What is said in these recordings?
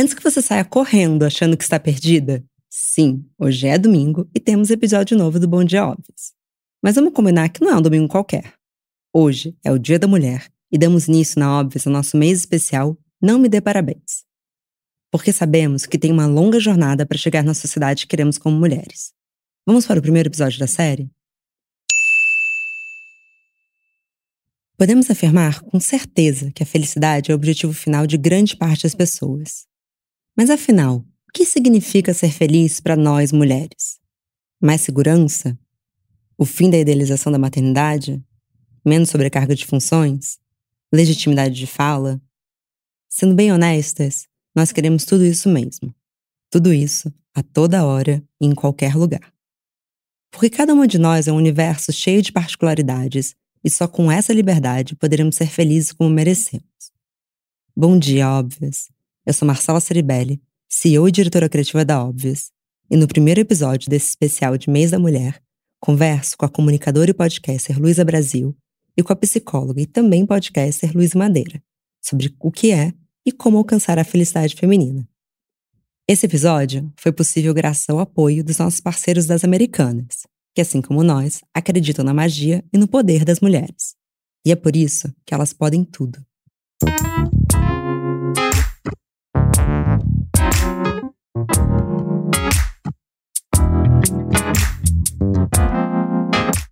Antes que você saia correndo achando que está perdida, sim, hoje é domingo e temos episódio novo do Bom Dia Óbvios. Mas vamos combinar que não é um domingo qualquer. Hoje é o Dia da Mulher e damos início na Óbvios ao nosso mês especial Não Me Dê Parabéns. Porque sabemos que tem uma longa jornada para chegar na sociedade que queremos como mulheres. Vamos para o primeiro episódio da série? Podemos afirmar com certeza que a felicidade é o objetivo final de grande parte das pessoas. Mas afinal, o que significa ser feliz para nós mulheres? Mais segurança? O fim da idealização da maternidade? Menos sobrecarga de funções? Legitimidade de fala? Sendo bem honestas, nós queremos tudo isso mesmo. Tudo isso, a toda hora e em qualquer lugar. Porque cada uma de nós é um universo cheio de particularidades e só com essa liberdade poderemos ser felizes como merecemos. Bom dia, óbvias! Eu sou Marcela Ceribelli, CEO e diretora criativa da Óbvias, e no primeiro episódio desse especial de Mês da Mulher, converso com a comunicadora e podcaster Luísa Brasil e com a psicóloga e também podcaster Luiz Madeira sobre o que é e como alcançar a felicidade feminina. Esse episódio foi possível graças ao apoio dos nossos parceiros das Americanas, que, assim como nós, acreditam na magia e no poder das mulheres. E é por isso que elas podem tudo.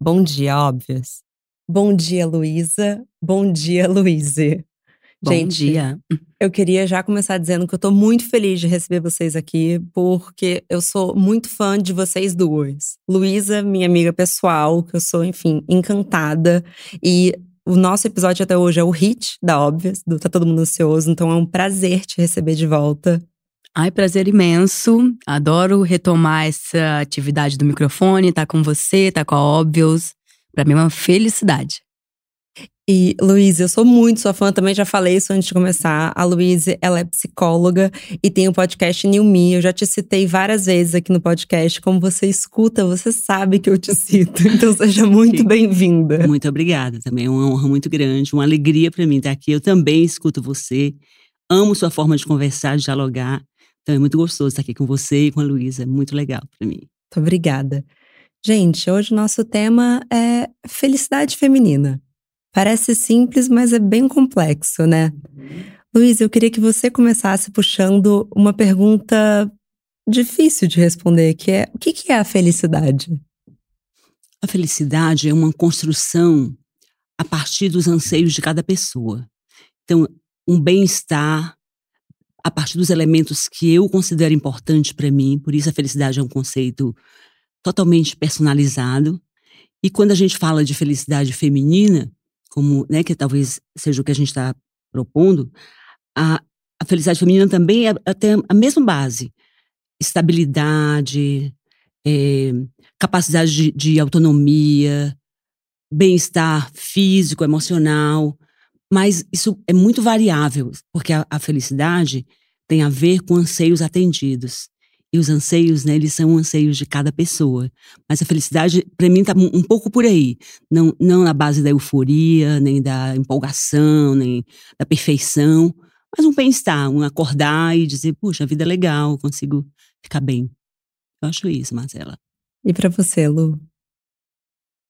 Bom dia, óbvios. Bom dia, Luísa. Bom dia, Luíse. Bom Gente, dia. Eu queria já começar dizendo que eu tô muito feliz de receber vocês aqui, porque eu sou muito fã de vocês duas. Luísa, minha amiga pessoal, que eu sou, enfim, encantada. E o nosso episódio até hoje é o hit da Óbvias, do Tá Todo Mundo Ansioso, então é um prazer te receber de volta. Ai, prazer imenso. Adoro retomar essa atividade do microfone, tá com você, tá com a Óbvios. Pra mim é uma felicidade. E, Luísa, eu sou muito sua fã, também já falei isso antes de começar. A Luísa, ela é psicóloga e tem o podcast New Me. Eu já te citei várias vezes aqui no podcast. Como você escuta, você sabe que eu te cito. Então, seja muito bem-vinda. Muito obrigada também. É uma honra muito grande, uma alegria para mim estar aqui. Eu também escuto você. Amo sua forma de conversar, de dialogar. Então, é muito gostoso estar aqui com você e com a Luísa. É muito legal para mim. Muito obrigada. Gente, hoje o nosso tema é felicidade feminina. Parece simples, mas é bem complexo, né? Uhum. Luiz, eu queria que você começasse puxando uma pergunta difícil de responder, que é o que é a felicidade? A felicidade é uma construção a partir dos anseios de cada pessoa. Então, um bem-estar a partir dos elementos que eu considero importantes para mim, por isso a felicidade é um conceito totalmente personalizado. E quando a gente fala de felicidade feminina, como, né, que talvez seja o que a gente está propondo, a, a felicidade feminina também é até a mesma base. Estabilidade, é, capacidade de, de autonomia, bem-estar físico, emocional. Mas isso é muito variável, porque a, a felicidade tem a ver com anseios atendidos. E os anseios, né, eles são anseios de cada pessoa. Mas a felicidade, para mim, tá um pouco por aí. Não, não na base da euforia, nem da empolgação, nem da perfeição, mas um bem-estar, um acordar e dizer, puxa, a vida é legal, consigo ficar bem. Eu acho isso, Marcela. E para você, Lu?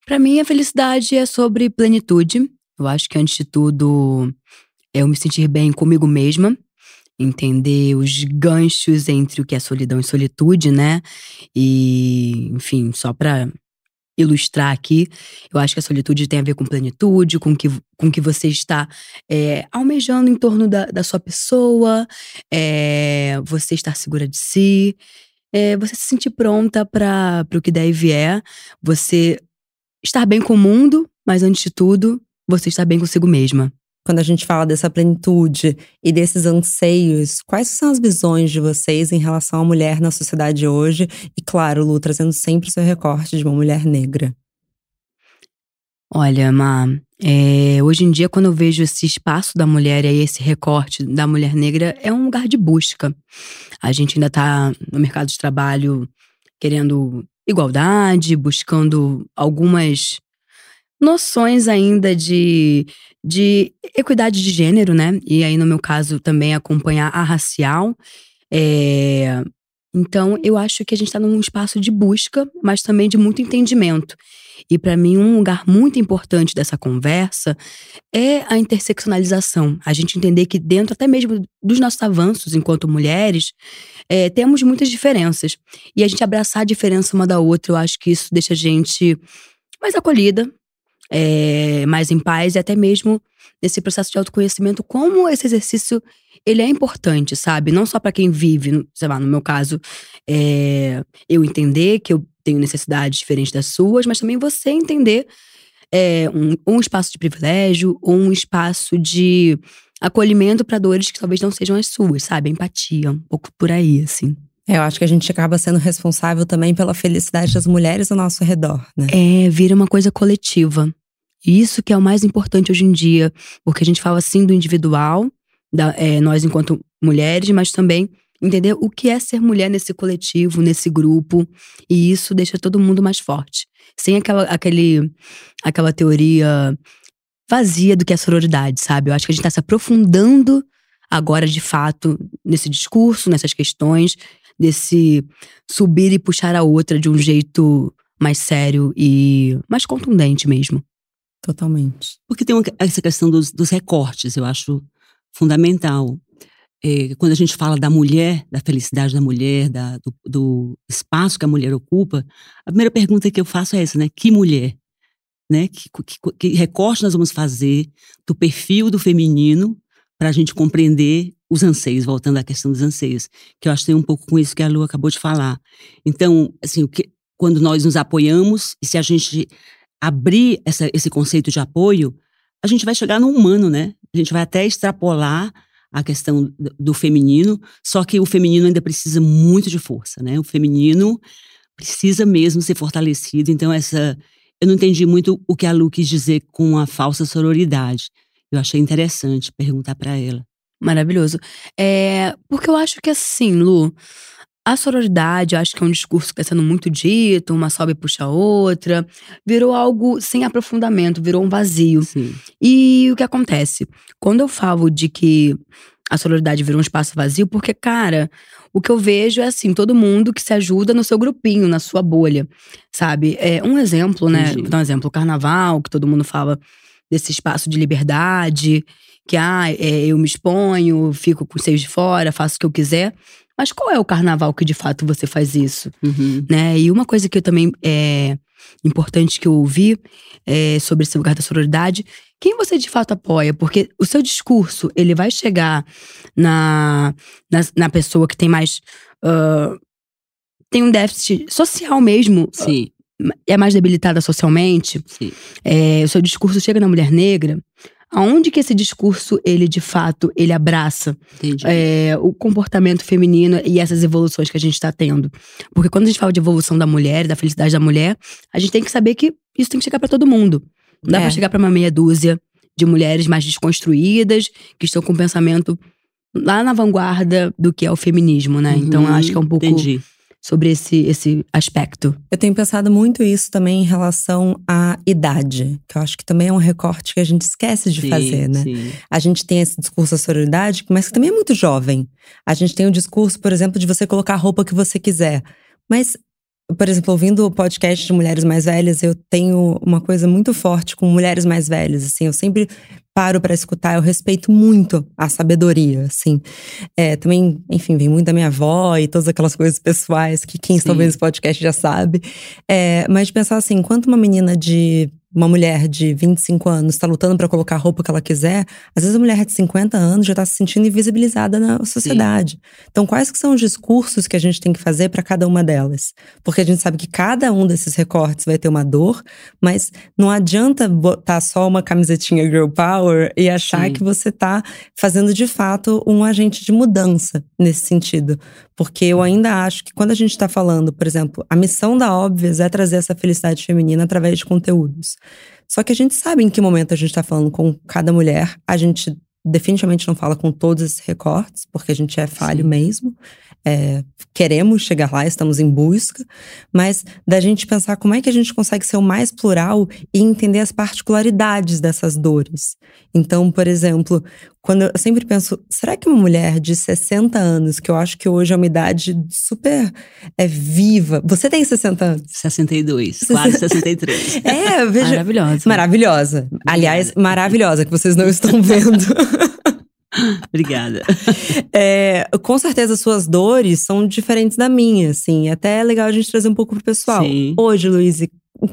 Para mim, a felicidade é sobre plenitude. Eu acho que, antes de tudo, é eu me sentir bem comigo mesma entender os ganchos entre o que é solidão e solitude, né? E, enfim, só para ilustrar aqui, eu acho que a solitude tem a ver com plenitude, com que, com que você está é, almejando em torno da, da sua pessoa, é, você estar segura de si, é, você se sentir pronta para o que der e vier, você estar bem com o mundo, mas antes de tudo, você estar bem consigo mesma quando a gente fala dessa plenitude e desses anseios, quais são as visões de vocês em relação à mulher na sociedade hoje? E claro, Lu, trazendo sempre o seu recorte de uma mulher negra. Olha, Ma, é, hoje em dia, quando eu vejo esse espaço da mulher e esse recorte da mulher negra, é um lugar de busca. A gente ainda está no mercado de trabalho querendo igualdade, buscando algumas noções ainda de, de equidade de gênero, né? E aí, no meu caso, também acompanhar a racial. É, então, eu acho que a gente está num espaço de busca, mas também de muito entendimento. E para mim, um lugar muito importante dessa conversa é a interseccionalização. A gente entender que dentro até mesmo dos nossos avanços enquanto mulheres, é, temos muitas diferenças. E a gente abraçar a diferença uma da outra, eu acho que isso deixa a gente mais acolhida, é, mais em paz e até mesmo nesse processo de autoconhecimento, como esse exercício ele é importante, sabe? Não só para quem vive, sei lá, no meu caso, é, eu entender que eu tenho necessidades diferentes das suas, mas também você entender é, um, um espaço de privilégio um espaço de acolhimento para dores que talvez não sejam as suas, sabe? Empatia, um pouco por aí, assim. Eu acho que a gente acaba sendo responsável também pela felicidade das mulheres ao nosso redor, né? É, vira uma coisa coletiva. Isso que é o mais importante hoje em dia, porque a gente fala assim do individual, da, é, nós enquanto mulheres, mas também entender o que é ser mulher nesse coletivo, nesse grupo, e isso deixa todo mundo mais forte. Sem aquela, aquele, aquela teoria vazia do que é sororidade, sabe? Eu acho que a gente está se aprofundando agora, de fato, nesse discurso, nessas questões, desse subir e puxar a outra de um jeito mais sério e mais contundente mesmo. Totalmente. Porque tem uma, essa questão dos, dos recortes, eu acho fundamental. É, quando a gente fala da mulher, da felicidade da mulher, da, do, do, espaço que a mulher ocupa, a primeira pergunta que eu faço é essa, né? Que mulher? Né? Que, que, que recorte nós vamos fazer do perfil do feminino para a gente compreender os anseios, voltando à questão dos anseios, que eu acho que tem um pouco com isso que a Lu acabou de falar. Então, assim, o que, quando nós nos apoiamos, e se a gente abrir essa, esse conceito de apoio, a gente vai chegar no humano, né? A gente vai até extrapolar a questão do feminino, só que o feminino ainda precisa muito de força, né? O feminino precisa mesmo ser fortalecido. Então, essa. Eu não entendi muito o que a Lu quis dizer com a falsa sororidade. Eu achei interessante perguntar para ela. Maravilhoso. É, porque eu acho que assim, Lu, a sororidade, acho que é um discurso que está sendo muito dito, uma sobe e puxa a outra, virou algo sem aprofundamento, virou um vazio. Sim. E o que acontece? Quando eu falo de que a sororidade virou um espaço vazio, porque, cara, o que eu vejo é assim, todo mundo que se ajuda no seu grupinho, na sua bolha, sabe? É um exemplo, né? Vou dar um exemplo, o carnaval, que todo mundo fala desse espaço de liberdade, que ah, é, eu me exponho, fico com os seios de fora, faço o que eu quiser. Mas qual é o carnaval que de fato você faz isso? Uhum. Né? E uma coisa que eu também é importante que eu ouvi é, sobre esse lugar da sororidade, quem você de fato apoia? Porque o seu discurso, ele vai chegar na, na, na pessoa que tem mais. Uh, tem um déficit social mesmo. Sim. É mais debilitada socialmente. É, o seu discurso chega na mulher negra. Aonde que esse discurso ele de fato ele abraça é, o comportamento feminino e essas evoluções que a gente está tendo? Porque quando a gente fala de evolução da mulher da felicidade da mulher a gente tem que saber que isso tem que chegar para todo mundo. Não dá é. para chegar para uma meia dúzia de mulheres mais desconstruídas que estão com um pensamento lá na vanguarda do que é o feminismo né? Então, uhum, então acho que é um pouco entendi sobre esse, esse aspecto? Eu tenho pensado muito isso também em relação à idade, que eu acho que também é um recorte que a gente esquece de sim, fazer, né? Sim. A gente tem esse discurso da sororidade, mas que também é muito jovem. A gente tem o discurso, por exemplo, de você colocar a roupa que você quiser. Mas por exemplo, ouvindo o podcast de mulheres mais velhas, eu tenho uma coisa muito forte com mulheres mais velhas, assim, eu sempre paro para escutar, eu respeito muito a sabedoria, assim. É, também, enfim, vem muito da minha avó e todas aquelas coisas pessoais que quem está ouvindo esse podcast já sabe. É, mas de pensar assim, enquanto uma menina de uma mulher de 25 anos está lutando para colocar a roupa que ela quiser, às vezes a mulher de 50 anos já está se sentindo invisibilizada na sociedade. Sim. Então, quais que são os discursos que a gente tem que fazer para cada uma delas? Porque a gente sabe que cada um desses recortes vai ter uma dor, mas não adianta botar só uma camisetinha girl power e achar Sim. que você está fazendo de fato um agente de mudança nesse sentido. Porque eu ainda acho que quando a gente está falando, por exemplo, a missão da Óbvias é trazer essa felicidade feminina através de conteúdos. Só que a gente sabe em que momento a gente está falando com cada mulher. A gente definitivamente não fala com todos esses recortes, porque a gente é falho Sim. mesmo. É, queremos chegar lá, estamos em busca, mas da gente pensar como é que a gente consegue ser o mais plural e entender as particularidades dessas dores. Então, por exemplo, quando eu sempre penso, será que uma mulher de 60 anos, que eu acho que hoje é uma idade super é, viva. Você tem 60 anos? 62, quase 63. É, veja. Maravilhosa. Maravilhosa. Aliás, maravilhosa, que vocês não estão vendo. Obrigada. É, com certeza, suas dores são diferentes da minha, assim. Até é legal a gente trazer um pouco pro pessoal. Sim. Hoje, Luiz,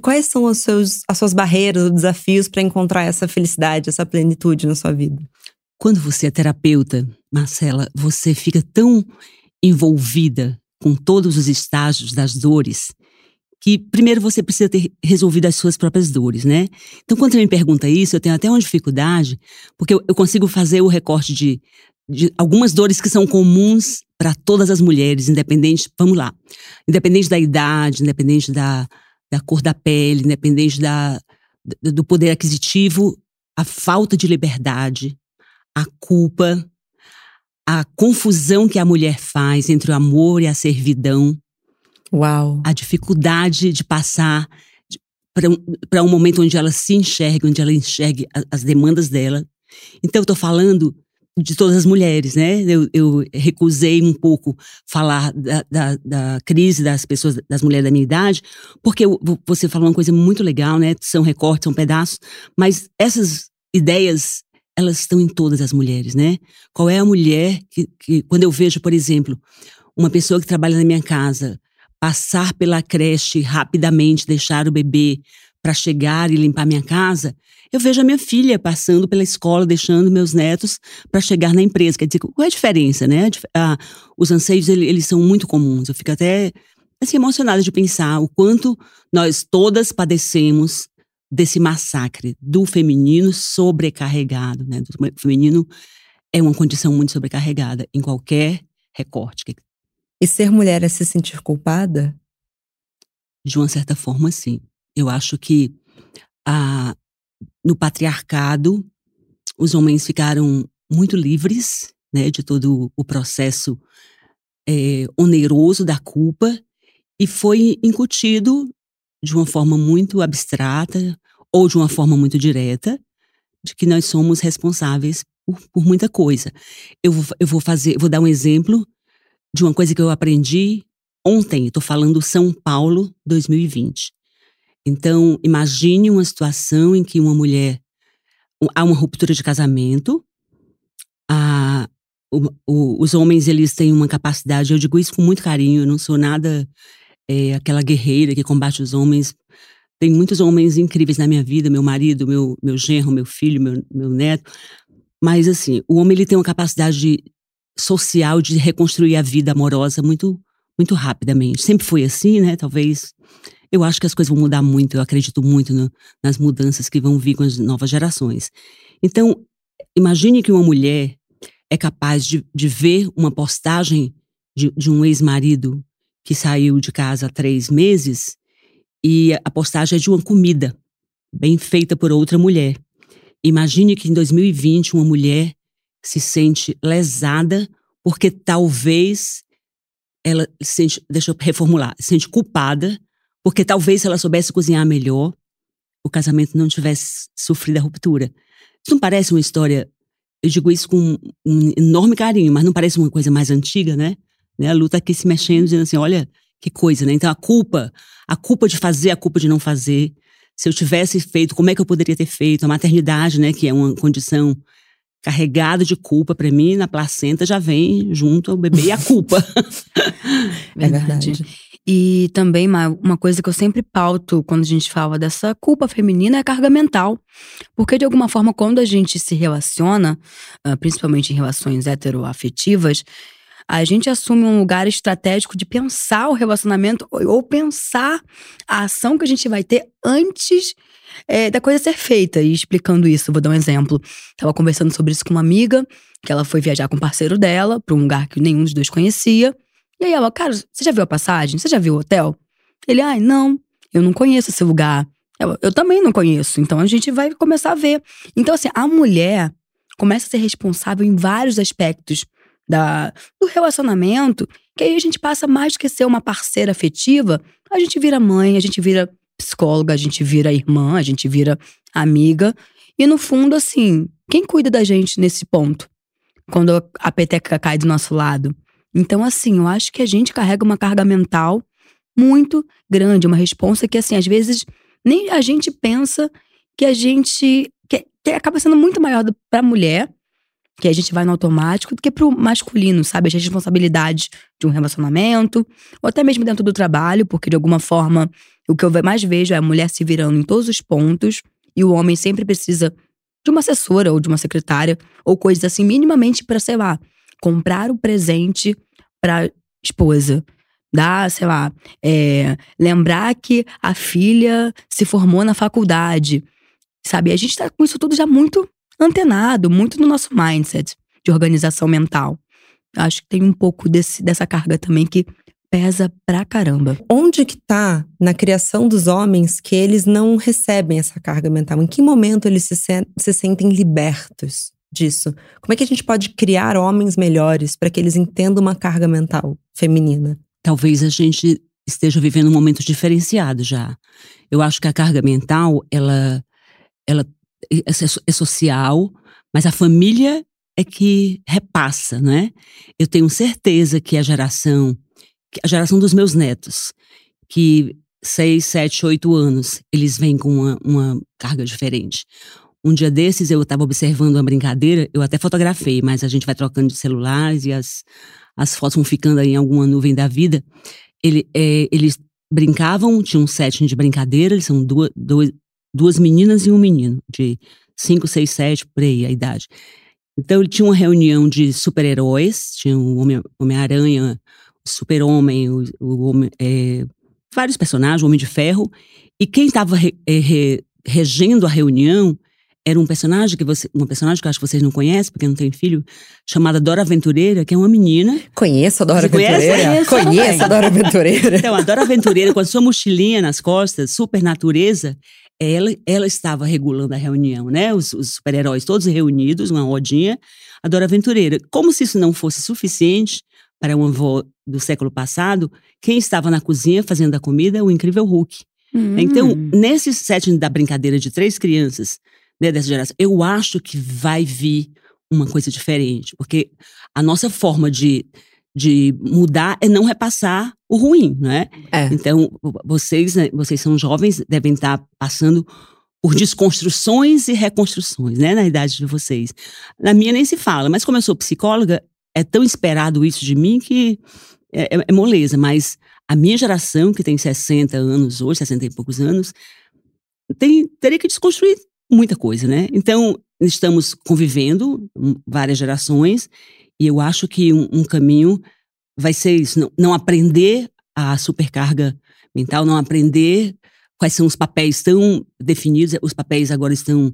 quais são os seus, as suas barreiras, os desafios para encontrar essa felicidade, essa plenitude na sua vida? Quando você é terapeuta, Marcela, você fica tão envolvida com todos os estágios das dores que primeiro você precisa ter resolvido as suas próprias dores, né? Então, quando você me pergunta isso, eu tenho até uma dificuldade, porque eu, consigo fazer o recorte de, de algumas dores que são comuns para todas as mulheres, independente, vamos lá, independente da idade, independente da, da cor da pele, independente da, do poder aquisitivo, a falta de liberdade, a culpa, a confusão que a mulher faz entre o amor e a servidão, Uau. a dificuldade de passar para um, um momento onde ela se enxergue, onde ela enxergue a, as demandas dela. Então, eu estou falando de todas as mulheres, né? Eu, eu recusei um pouco falar da, da, da, crise das pessoas, das mulheres da minha idade, porque você falou uma coisa muito legal, né? São recortes, são pedaços, mas essas ideias, elas estão em todas as mulheres, né? Qual é a mulher que, que quando eu vejo, por exemplo, uma pessoa que trabalha na minha casa, passar pela creche rapidamente, deixar o bebê para chegar e limpar minha casa, eu vejo a minha filha passando pela escola, deixando meus netos para chegar na empresa. Quer dizer, qual é a diferença, né? Ah, os anseios, eles, são muito comuns. Eu fico até assim, emocionada de pensar o quanto nós todas padecemos desse massacre do feminino sobrecarregado, né? Do feminino é uma condição muito sobrecarregada em qualquer recorte e ser mulher é se sentir culpada? De uma certa forma, sim. Eu acho que ah, no patriarcado, os homens ficaram muito livres né, de todo o processo é, oneroso da culpa e foi incutido de uma forma muito abstrata ou de uma forma muito direta de que nós somos responsáveis por, por muita coisa. Eu eu vou fazer, vou dar um exemplo de uma coisa que eu aprendi ontem. Estou falando São Paulo 2020. Então, imagine uma situação em que uma mulher há uma ruptura de casamento, a, o, o, os homens eles têm uma capacidade. Eu digo isso com muito carinho. Eu não sou nada é, aquela guerreira que combate os homens. Tem muitos homens incríveis na minha vida, meu marido, meu, meu genro, meu filho, meu, meu neto. Mas, assim, o homem ele tem uma capacidade de, social de reconstruir a vida amorosa muito, muito rapidamente. Sempre foi assim, né? Talvez. Eu acho que as coisas vão mudar muito, eu acredito muito no, nas mudanças que vão vir com as novas gerações. Então, imagine que uma mulher é capaz de, de ver uma postagem de, de um ex-marido que saiu de casa há três meses e a postagem é de uma comida bem feita por outra mulher. Imagine que em 2020 uma mulher se sente lesada porque talvez ela se sente, deixa eu reformular, se sente culpada porque talvez se ela soubesse cozinhar melhor, o casamento não tivesse sofrido a ruptura. Isso não parece uma história, eu digo isso com um enorme carinho, mas não parece uma coisa mais antiga, né? né? A luta aqui se mexendo, dizendo assim, olha que coisa, né? Então a culpa, a culpa de fazer, a culpa de não fazer. Se eu tivesse feito, como é que eu poderia ter feito? A maternidade, né, que é uma condição carregado de culpa para mim, na placenta já vem junto o bebê e a culpa. é verdade. E também uma, coisa que eu sempre pauto quando a gente fala dessa culpa feminina é a carga mental. Porque, de alguma forma, quando a gente se relaciona, uh, principalmente em relações heteroafetivas, a gente assume um lugar estratégico de pensar o relacionamento ou pensar a ação que a gente vai ter antes é, da coisa ser feita. E explicando isso, vou dar um exemplo. Tava conversando sobre isso com uma amiga, que ela foi viajar com o parceiro dela para um lugar que nenhum dos dois conhecia. E aí ela, cara, você já viu a passagem? Você já viu o hotel? Ele, ai, não, eu não conheço esse lugar. Eu, eu também não conheço. Então a gente vai começar a ver. Então, assim, a mulher começa a ser responsável em vários aspectos da, do relacionamento Que aí a gente passa mais do que ser uma parceira afetiva, a gente vira mãe, a gente vira psicóloga, a gente vira irmã, a gente vira amiga. E no fundo, assim, quem cuida da gente nesse ponto? Quando a peteca cai do nosso lado. Então, assim, eu acho que a gente carrega uma carga mental muito grande, uma responsa que, assim, às vezes nem a gente pensa que a gente. que, que acaba sendo muito maior para a mulher, que a gente vai no automático, do que para o masculino, sabe? As responsabilidades de um relacionamento, ou até mesmo dentro do trabalho, porque de alguma forma o que eu mais vejo é a mulher se virando em todos os pontos e o homem sempre precisa de uma assessora ou de uma secretária ou coisas assim, minimamente para, sei lá, comprar o presente para esposa. Dar, sei lá, é, lembrar que a filha se formou na faculdade. Sabe? A gente tá com isso tudo já muito antenado, muito no nosso mindset de organização mental. Acho que tem um pouco desse, dessa carga também que pesa pra caramba. Onde que tá na criação dos homens que eles não recebem essa carga mental? Em que momento eles se, se, se sentem libertos disso? Como é que a gente pode criar homens melhores para que eles entendam uma carga mental feminina? Talvez a gente esteja vivendo um momento diferenciado já. Eu acho que a carga mental, ela, ela é, é social, mas a família é que repassa, né? Eu tenho certeza que a geração a geração dos meus netos, que seis, sete, oito anos, eles vêm com uma, uma carga diferente. Um dia desses eu estava observando uma brincadeira, eu até fotografei, mas a gente vai trocando de celulares e as, as fotos vão ficando aí em alguma nuvem da vida. Ele, é, eles brincavam, tinham um setting de brincadeira, eles são duas, duas, duas meninas e um menino, de cinco, seis, sete, por aí a idade. Então ele tinha uma reunião de super-heróis, tinha o Homem-Aranha, Homem Super-Homem, o, o homem, é, vários personagens, o Homem de Ferro. E quem estava re, é, re, regendo a reunião era um personagem que você, uma personagem que eu acho que vocês não conhecem, porque não tem filho, chamada Dora Aventureira, que é uma menina. Conheço a Dora Aventureira. Conheço, conheço a Dora Aventureira. Então, a Dora Aventureira, com a sua mochilinha nas costas, super natureza, ela, ela estava regulando a reunião, né? Os, os super-heróis todos reunidos, uma rodinha, a Dora Aventureira. Como se isso não fosse suficiente, para uma avó do século passado, quem estava na cozinha fazendo a comida é o incrível Hulk. Hum. Então, nesse setting da brincadeira de três crianças né, dessa geração, eu acho que vai vir uma coisa diferente, porque a nossa forma de, de mudar é não repassar o ruim, né? É. Então, vocês, né, vocês são jovens, devem estar passando por desconstruções e reconstruções, né, na idade de vocês. Na minha nem se fala, mas como eu sou psicóloga, é tão esperado isso de mim que é, é, é, moleza, mas a minha geração, que tem 60 anos hoje, 60 e poucos anos, tem, teria que desconstruir muita coisa, né? Então, estamos convivendo várias gerações e eu acho que um, um caminho vai ser isso, não, não aprender a supercarga mental, não aprender quais são os papéis tão definidos, os papéis agora estão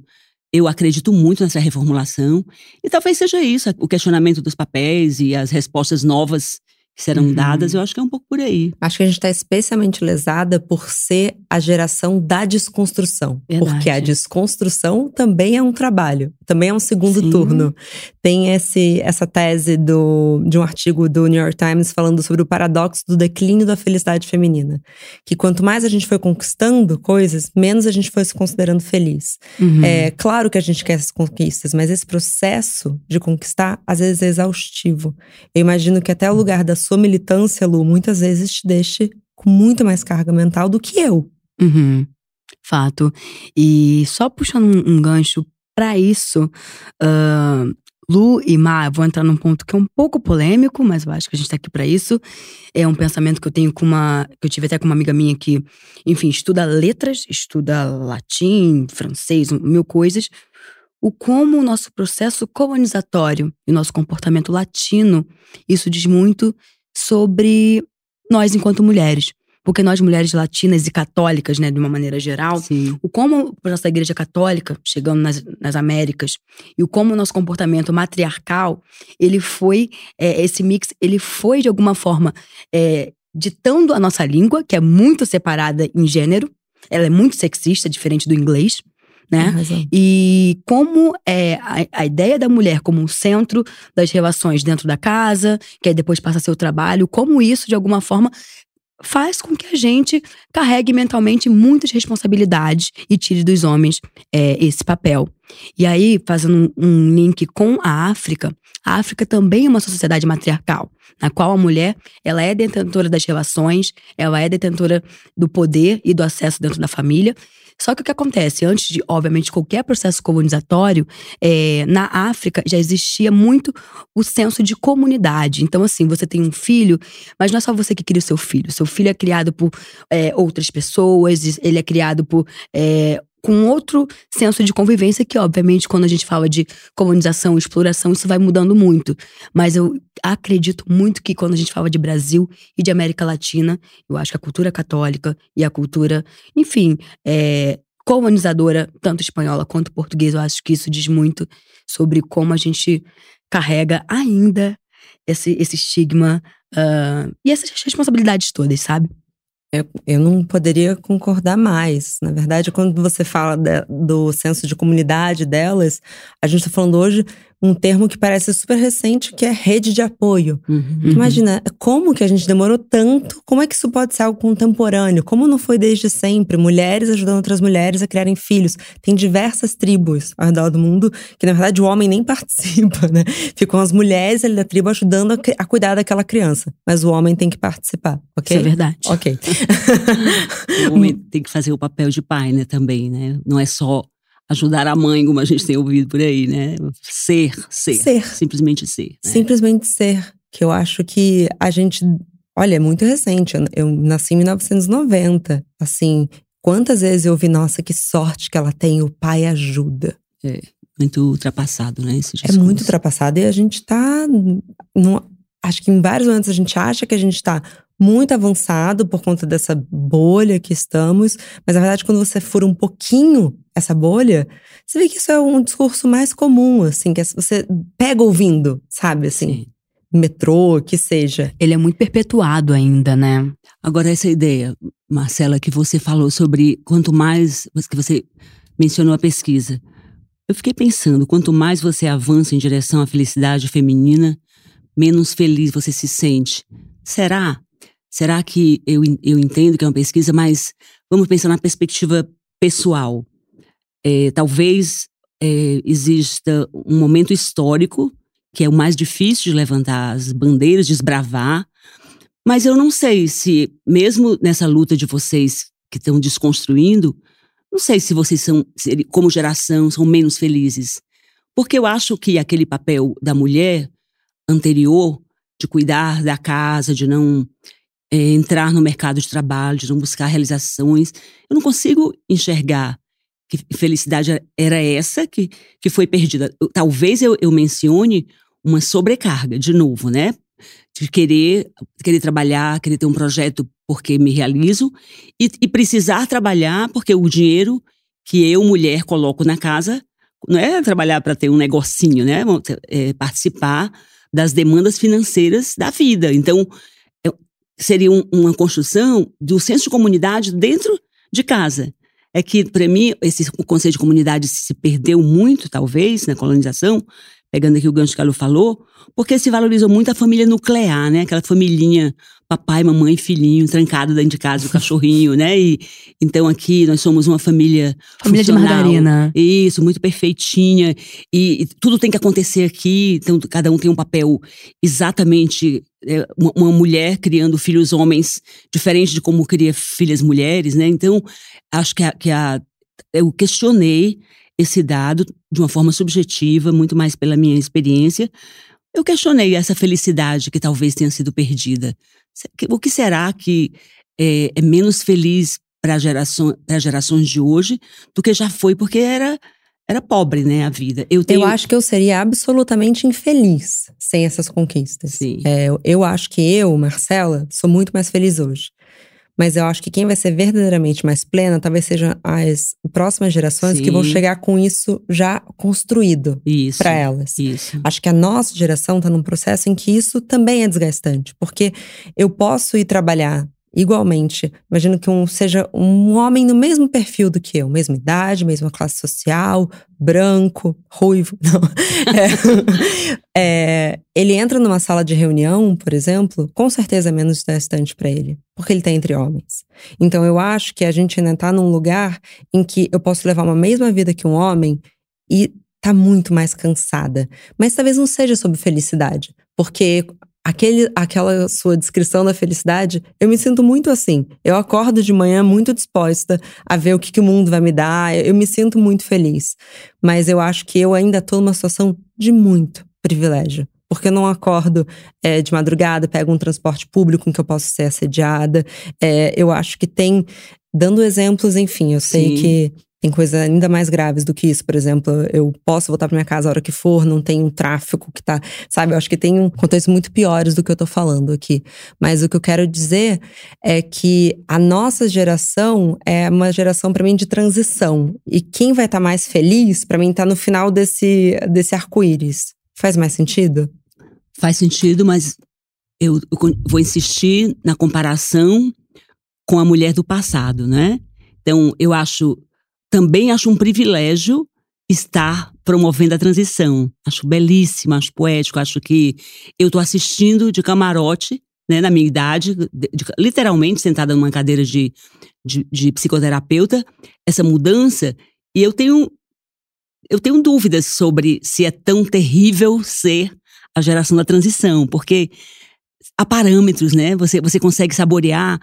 eu acredito muito nessa reformulação. E talvez seja isso, o questionamento dos papéis e as respostas novas que serão uhum. dadas, eu acho que é um pouco por aí. Acho que a gente está especialmente lesada por ser a geração da desconstrução. Verdade. Porque a desconstrução também é um trabalho, também é um segundo Sim. turno. Tem esse, essa tese do, de um artigo do New York Times falando sobre o paradoxo do declínio da felicidade feminina. Que quanto mais a gente foi conquistando coisas, menos a gente foi se considerando feliz. Uhum. É claro que a gente quer essas conquistas, mas esse processo de conquistar, às vezes, é exaustivo. Eu imagino que até o lugar da sua militância, Lu, muitas vezes te deixe com muito mais carga mental do que eu. Uhum. Fato. E só puxando um, gancho para isso, uh, Lu e Má, vou entrar num ponto que é um pouco polêmico, mas eu acho que a gente tá aqui para isso. É um pensamento que eu tenho com uma. que eu tive até com uma amiga minha que, enfim, estuda letras, estuda latim, francês, mil coisas o como o nosso processo colonizatório e o nosso comportamento latino, isso diz muito sobre nós enquanto mulheres. Porque nós, mulheres latinas e católicas, né, de uma maneira geral, Sim. o como processo da igreja católica, chegando nas, nas Américas, e o como o nosso comportamento matriarcal, ele foi, é, esse mix, ele foi de alguma forma é, ditando a nossa língua, que é muito separada em gênero, ela é muito sexista, diferente do inglês, né? E como é a, a, ideia da mulher como um centro das relações dentro da casa, que aí depois passa a ser o trabalho, como isso, de alguma forma, faz com que a gente carregue mentalmente muitas responsabilidades e tire dos homens é, esse papel. E aí, fazendo um, um link com a África, a África também é uma sociedade matriarcal, na qual a mulher ela é detentora das relações, ela é detentora do poder e do acesso dentro da família. Só que o que acontece? Antes de, obviamente, qualquer processo colonizatório, é, na África já existia muito o senso de comunidade. Então, assim, você tem um filho, mas não é só você que cria o seu filho. Seu filho é criado por é, outras pessoas, ele é criado por é, com outro senso de convivência que, obviamente, quando a gente fala de colonização, exploração, isso vai mudando muito. Mas eu acredito muito que quando a gente fala de Brasil e de América Latina, eu acho que a cultura católica e a cultura, enfim, é, colonizadora, tanto espanhola quanto portuguesa, eu acho que isso diz muito sobre como a gente carrega ainda esse, esse estigma uh, e essas responsabilidades todas, sabe? Eu, não poderia concordar mais. Na verdade, quando você fala de, do senso de comunidade delas, a gente está falando hoje um termo que parece super recente, que é rede de apoio. Uhum. Imagina, como que a gente demorou tanto? Como é que isso pode ser algo contemporâneo? Como não foi desde sempre? Mulheres ajudando outras mulheres a criarem filhos. Tem diversas tribos ao redor do mundo que, na verdade, o homem nem participa, né? Ficam as mulheres ali da tribo ajudando a, a cuidar daquela criança. Mas o homem tem que participar, ok? Isso é verdade. Ok. o homem tem que fazer o papel de pai, né, também, né? Não é só ajudar a mãe, como a gente tem ouvido por aí, né? Ser, ser. Ser. Simplesmente ser. Né? Simplesmente ser. Que eu acho que a gente. Olha, é muito recente. Eu, nasci em 1990. Assim, quantas vezes eu ouvi, nossa, que sorte que ela tem, o pai ajuda. É, muito ultrapassado, né? Esse é muito ultrapassado e a gente tá. No, acho que em vários momentos a gente acha que a gente tá muito avançado por conta dessa bolha que estamos, mas na verdade, quando você fura um pouquinho essa bolha, você vê que isso é um discurso mais comum, assim, que é você pega ouvindo, sabe, assim. Sim. Metrô, que seja. Ele é muito perpetuado ainda, né? Agora, essa ideia, Marcela, que você falou sobre quanto mais que você mencionou a pesquisa. Eu fiquei pensando, quanto mais você avança em direção à felicidade feminina, menos feliz você se sente. Será? Será que eu, eu entendo que é uma pesquisa, mas vamos pensar na perspectiva pessoal. É, talvez é, exista um momento histórico que é o mais difícil de levantar as bandeiras, desbravar, mas eu não sei se, mesmo nessa luta de vocês que estão desconstruindo, não sei se vocês são, como geração, são menos felizes. Porque eu acho que aquele papel da mulher anterior, de cuidar da casa, de não é, entrar no mercado de trabalho, de não buscar realizações. Eu não consigo enxergar que felicidade era essa que, que foi perdida. Eu, talvez eu, eu mencione uma sobrecarga, de novo, né? De querer, querer trabalhar, querer ter um projeto porque me realizo e, e precisar trabalhar porque o dinheiro que eu, mulher, coloco na casa não é trabalhar para ter um negocinho, né? É participar das demandas financeiras da vida. Então, seria um, uma construção do senso de comunidade dentro de casa. É que, para mim, esse conceito de comunidade se perdeu muito, talvez, na colonização, pegando aqui o gancho que a Lu falou, porque se valorizou muito a família nuclear, né? Aquela familhinha, papai, mamãe, filhinho, trancado dentro de casa, o cachorrinho, né? E, então aqui nós somos uma família Família de margarina. Isso, muito perfeitinha. E, e, tudo tem que acontecer aqui, então cada um tem um papel exatamente uma, uma, mulher criando filhos homens diferente de como cria filhas mulheres, né? Então, acho que, a, que a, eu questionei esse dado de uma forma subjetiva, muito mais pela minha experiência. Eu questionei essa felicidade que talvez tenha sido perdida. O que será que é, é menos feliz para geração, as gerações de hoje do que já foi, porque era era pobre, né, a vida. Eu, tenho... eu acho que eu seria absolutamente infeliz sem essas conquistas. Sim. É, eu acho que eu, Marcela, sou muito mais feliz hoje. Mas eu acho que quem vai ser verdadeiramente mais plena talvez sejam as próximas gerações Sim. que vão chegar com isso já construído para elas. Isso. Acho que a nossa geração está num processo em que isso também é desgastante, porque eu posso ir trabalhar igualmente. Imagino que um seja um homem no mesmo perfil do que eu, mesma idade, mesma classe social, branco, ruivo. Não. É, é, ele entra numa sala de reunião, por exemplo, com certeza é menos distante para ele, porque ele está entre homens. Então eu acho que a gente ainda está num lugar em que eu posso levar uma mesma vida que um homem e tá muito mais cansada. Mas talvez não seja sobre felicidade, porque aquele, aquela sua descrição da felicidade, eu me sinto muito assim. Eu acordo de manhã muito disposta a ver o que, que o mundo vai me dar, eu me sinto muito feliz. Mas eu acho que eu ainda estou numa situação de muito privilégio. Porque eu não acordo é, de madrugada, pego um transporte público em que eu posso ser assediada. É, eu acho que tem, dando exemplos, enfim, eu sei Sim. que tem coisas ainda mais graves do que isso. Por exemplo, eu posso voltar para minha casa a hora que for, não tem um tráfico que tá. Sabe? Eu acho que tem um contexto muito piores do que eu tô falando aqui. Mas o que eu quero dizer é que a nossa geração é uma geração, para mim, de transição. E quem vai estar tá mais feliz, para mim, tá no final desse, desse arco-íris. Faz mais sentido? Faz sentido, mas eu, eu vou insistir na comparação com a mulher do passado, né? Então, eu acho também acho um privilégio estar promovendo a transição. Acho belíssimo, acho poético, acho que eu estou assistindo de camarote, né, na minha idade, de, de, literalmente sentada numa cadeira de, de, de, psicoterapeuta, essa mudança, e eu tenho, eu tenho dúvidas sobre se é tão terrível ser a geração da transição, porque há parâmetros, né? Você, você consegue saborear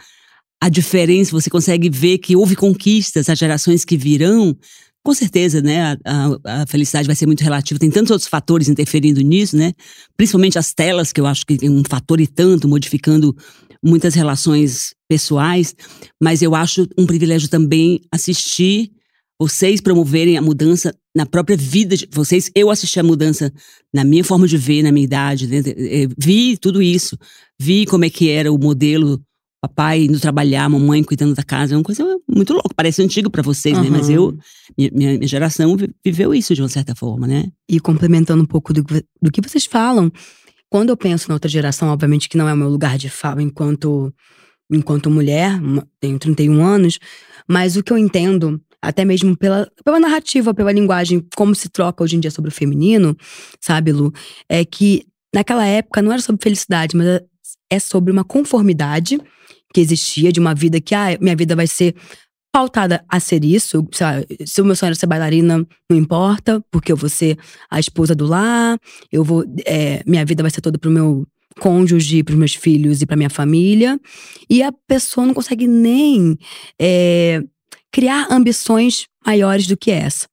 a diferença, você consegue ver que houve conquistas, as gerações que virão, com certeza, né, a, a, felicidade vai ser muito relativa. Tem tantos outros fatores interferindo nisso, né? Principalmente as telas, que eu acho que tem um fator e tanto, modificando muitas relações pessoais. Mas eu acho um privilégio também assistir vocês promoverem a mudança na própria vida de vocês. Eu assisti a mudança na minha forma de ver, na minha idade. Né? Eh, vi tudo isso. Vi como é que era o modelo papai indo trabalhar, mamãe cuidando da casa, é uma coisa muito louca. Parece antigo para vocês, uhum. né? Mas eu, minha, minha, geração viveu isso de uma certa forma, né? E complementando um pouco do, do que vocês falam, quando eu penso na outra geração, obviamente que não é o meu lugar de fala enquanto, enquanto mulher, tenho 31 anos, mas o que eu entendo até mesmo pela, pela narrativa, pela linguagem, como se troca hoje em dia sobre o feminino, sabe, Lu? É que naquela época não era sobre felicidade, mas é, é sobre uma conformidade que existia, de uma vida que, ah, minha vida vai ser pautada a ser isso. se o meu sonho era ser bailarina, não importa, porque eu vou ser a esposa do lar, eu vou. É, minha vida vai ser toda pro meu cônjuge, pros meus filhos e pra minha família. E a pessoa não consegue nem é, criar ambições maiores do que essa.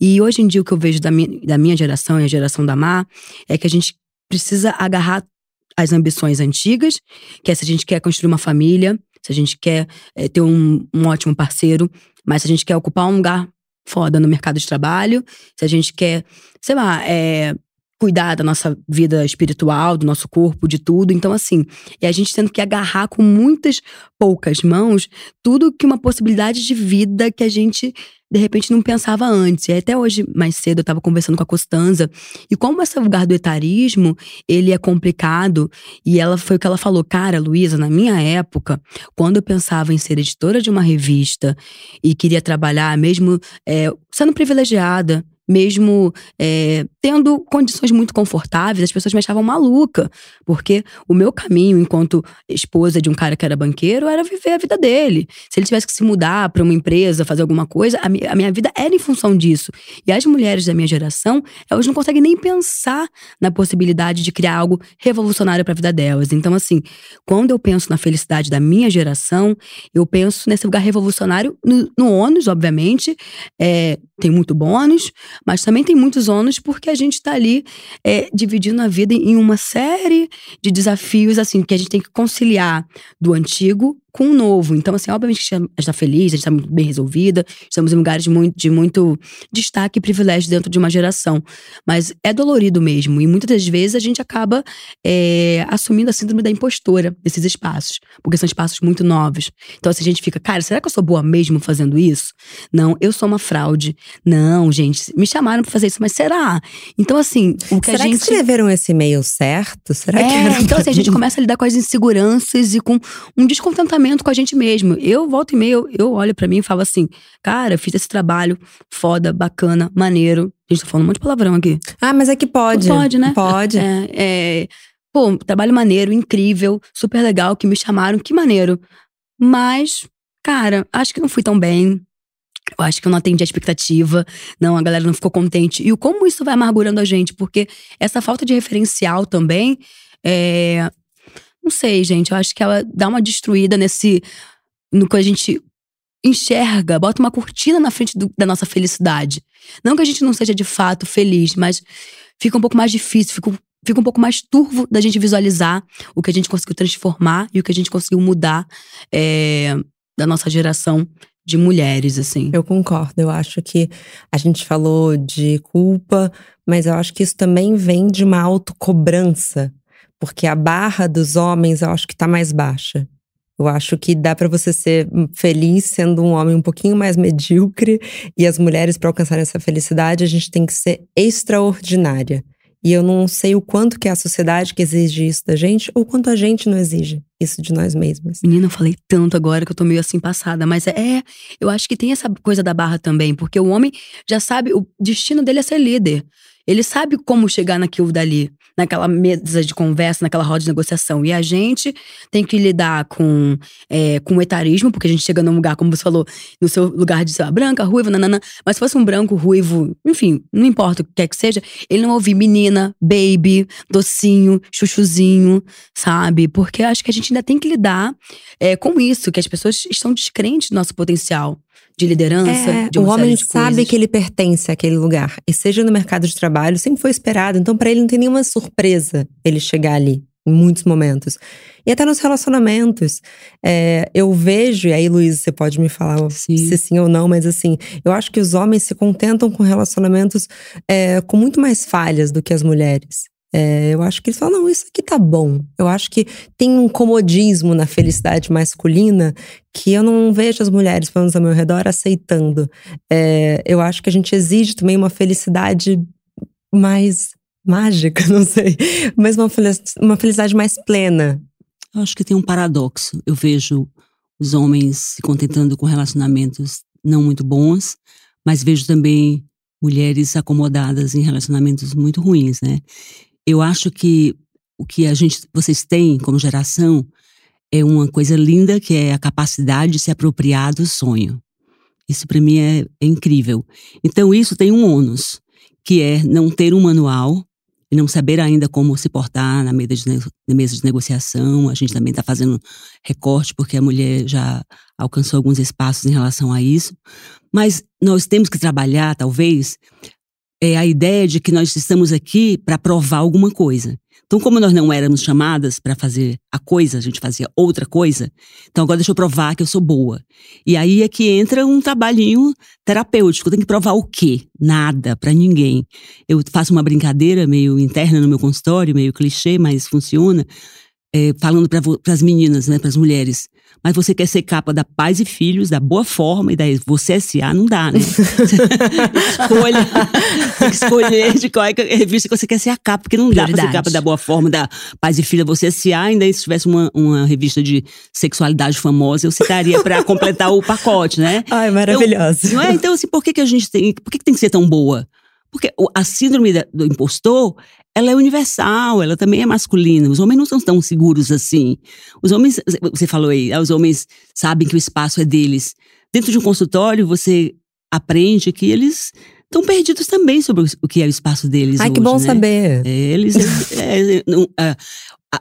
E hoje em dia o que eu vejo da minha, da minha geração e a geração da Mar é que a gente precisa agarrar as ambições antigas, que é se a gente quer construir uma família, se a gente quer é, ter um, um ótimo parceiro, mas se a gente quer ocupar um lugar foda no mercado de trabalho, se a gente quer, sei lá, é, cuidar da nossa vida espiritual, do nosso corpo, de tudo. Então, assim, e a gente tendo que agarrar com muitas poucas mãos tudo que uma possibilidade de vida que a gente de repente não pensava antes. E até hoje, mais cedo, eu estava conversando com a Costanza. E como esse lugar do etarismo, ele é complicado. E ela foi o que ela falou. Cara, Luísa, na minha época, quando eu pensava em ser editora de uma revista e queria trabalhar, mesmo é, sendo privilegiada, mesmo é, tendo condições muito confortáveis, as pessoas me achavam maluca. Porque o meu caminho, enquanto esposa de um cara que era banqueiro, era viver a vida dele. Se ele tivesse que se mudar para uma empresa, fazer alguma coisa, a, mi a minha vida era em função disso. E as mulheres da minha geração, elas não conseguem nem pensar na possibilidade de criar algo revolucionário para a vida delas. Então, assim, quando eu penso na felicidade da minha geração, eu penso nesse lugar revolucionário, no, no ônus, obviamente. É, tem muito bônus, mas também tem muitos ônus porque a gente está ali é, dividindo a vida em uma série de desafios, assim, que a gente tem que conciliar do antigo com o novo. Então, assim, obviamente que a gente está feliz, a gente está muito bem resolvida, estamos em lugares de muito, de muito destaque e privilégio dentro de uma geração. Mas é dolorido mesmo. E muitas das vezes a gente acaba é, assumindo a síndrome da impostora desses espaços, porque são espaços muito novos. Então, assim, a gente fica, cara, será que eu sou boa mesmo fazendo isso? Não, eu sou uma fraude. Não, gente, me chamaram para fazer isso, mas será? Então, assim, o que será a gente. Será que escreveram esse e-mail certo? Será é, que era Então, assim, a gente começa a lidar com as inseguranças e com um descontentamento alinhamento com a gente mesmo. Eu volto e meio, eu, eu olho para mim e falo assim, cara, fiz esse trabalho foda, bacana, maneiro. A gente tá falando um monte de palavrão aqui. Ah, mas é que pode. Pode, né? Pode. É, é, pô, trabalho maneiro, incrível, super legal, que me chamaram, que maneiro. Mas, cara, acho que não fui tão bem. Eu acho que eu não atendi a expectativa. Não, a galera não ficou contente. E o como isso vai amargurando a gente, porque essa falta de referencial também é. Não sei, gente. Eu acho que ela dá uma destruída nesse. No que a gente enxerga, bota uma cortina na frente do, da nossa felicidade. Não que a gente não seja de fato feliz, mas fica um pouco mais difícil, fica, fica um pouco mais turvo da gente visualizar o que a gente conseguiu transformar e o que a gente conseguiu mudar é, da nossa geração de mulheres, assim. Eu concordo. Eu acho que a gente falou de culpa, mas eu acho que isso também vem de uma autocobrança. Porque a barra dos homens eu acho que tá mais baixa. Eu acho que dá para você ser feliz sendo um homem um pouquinho mais medíocre e as mulheres para alcançar essa felicidade a gente tem que ser extraordinária. E eu não sei o quanto que é a sociedade que exige isso da gente ou quanto a gente não exige isso de nós mesmos. Menina, eu falei tanto agora que eu tô meio assim passada, mas é, eu acho que tem essa coisa da barra também, porque o homem já sabe, o destino dele é ser líder. Ele sabe como chegar naquilo dali naquela mesa de conversa, naquela roda de negociação. E a gente tem que lidar com, é, com o etarismo, porque a gente chega num lugar, como você falou, no seu lugar de ser branca, ruiva, nanana. Mas se fosse um branco, ruivo, enfim, não importa o que quer que seja, ele não ouvir menina, baby, docinho, chuchuzinho, sabe? Porque acho que a gente ainda tem que lidar é, com isso, que as pessoas estão descrentes do nosso potencial de liderança. É, de o homem sabe coisas. que ele pertence àquele lugar. E seja no mercado de trabalho, sempre foi esperado. Então, para ele não tem nenhuma surpresa ele chegar ali, em muitos momentos. E até nos relacionamentos. É, eu vejo, e aí, Luiz, você pode me falar sim. se sim ou não, mas assim, eu acho que os homens se contentam com relacionamentos é, com muito mais falhas do que as mulheres. É, eu acho que eles falam, não, isso aqui tá bom. Eu acho que tem um comodismo na felicidade masculina que eu não vejo as mulheres, pelo menos ao meu redor, aceitando. É, eu acho que a gente exige também uma felicidade mais mágica, não sei, mas uma, uma felicidade mais plena. Eu acho que tem um paradoxo. Eu vejo os homens se contentando com relacionamentos não muito bons, mas vejo também mulheres acomodadas em relacionamentos muito ruins, né? Eu acho que o que a gente, vocês têm como geração é uma coisa linda que é a capacidade de se apropriar do sonho. Isso para mim é, é, incrível. Então isso tem um ônus, que é não ter um manual e não saber ainda como se portar na mesa de, na mesa de negociação. A gente também está fazendo recorte porque a mulher já alcançou alguns espaços em relação a isso. Mas nós temos que trabalhar, talvez, é a ideia de que nós estamos aqui para provar alguma coisa. Então, como nós não éramos chamadas para fazer a coisa, a gente fazia outra coisa, então agora deixa eu provar que eu sou boa. E aí é que entra um trabalhinho terapêutico. Tem que provar o quê? Nada, para ninguém. Eu faço uma brincadeira meio interna no meu consultório, meio clichê, mas funciona é, falando para as meninas, né, para as mulheres. Mas você quer ser capa da Pais e Filhos, da Boa Forma e da Você SA, não dá, né? Escolha, tem que escolher de qual é a revista que você quer ser a capa, porque não dá para ser capa da Boa Forma, da Pais e Filhos, Você SA, ainda se tivesse uma, uma revista de sexualidade famosa, eu citaria para completar o pacote, né? Ai, maravilhoso. Então, não é? Então, assim, por que, que a gente tem. Por que, que tem que ser tão boa? Porque a síndrome do impostor, ela é universal, ela também é masculina. Os homens não são tão seguros assim. Os homens, você falou aí, ah, os homens sabem que o espaço é deles. Dentro de um consultório, você aprende que eles estão perdidos também sobre o que é o espaço deles. Ai, hoje, que bom né? saber. É, eles. é, é, não,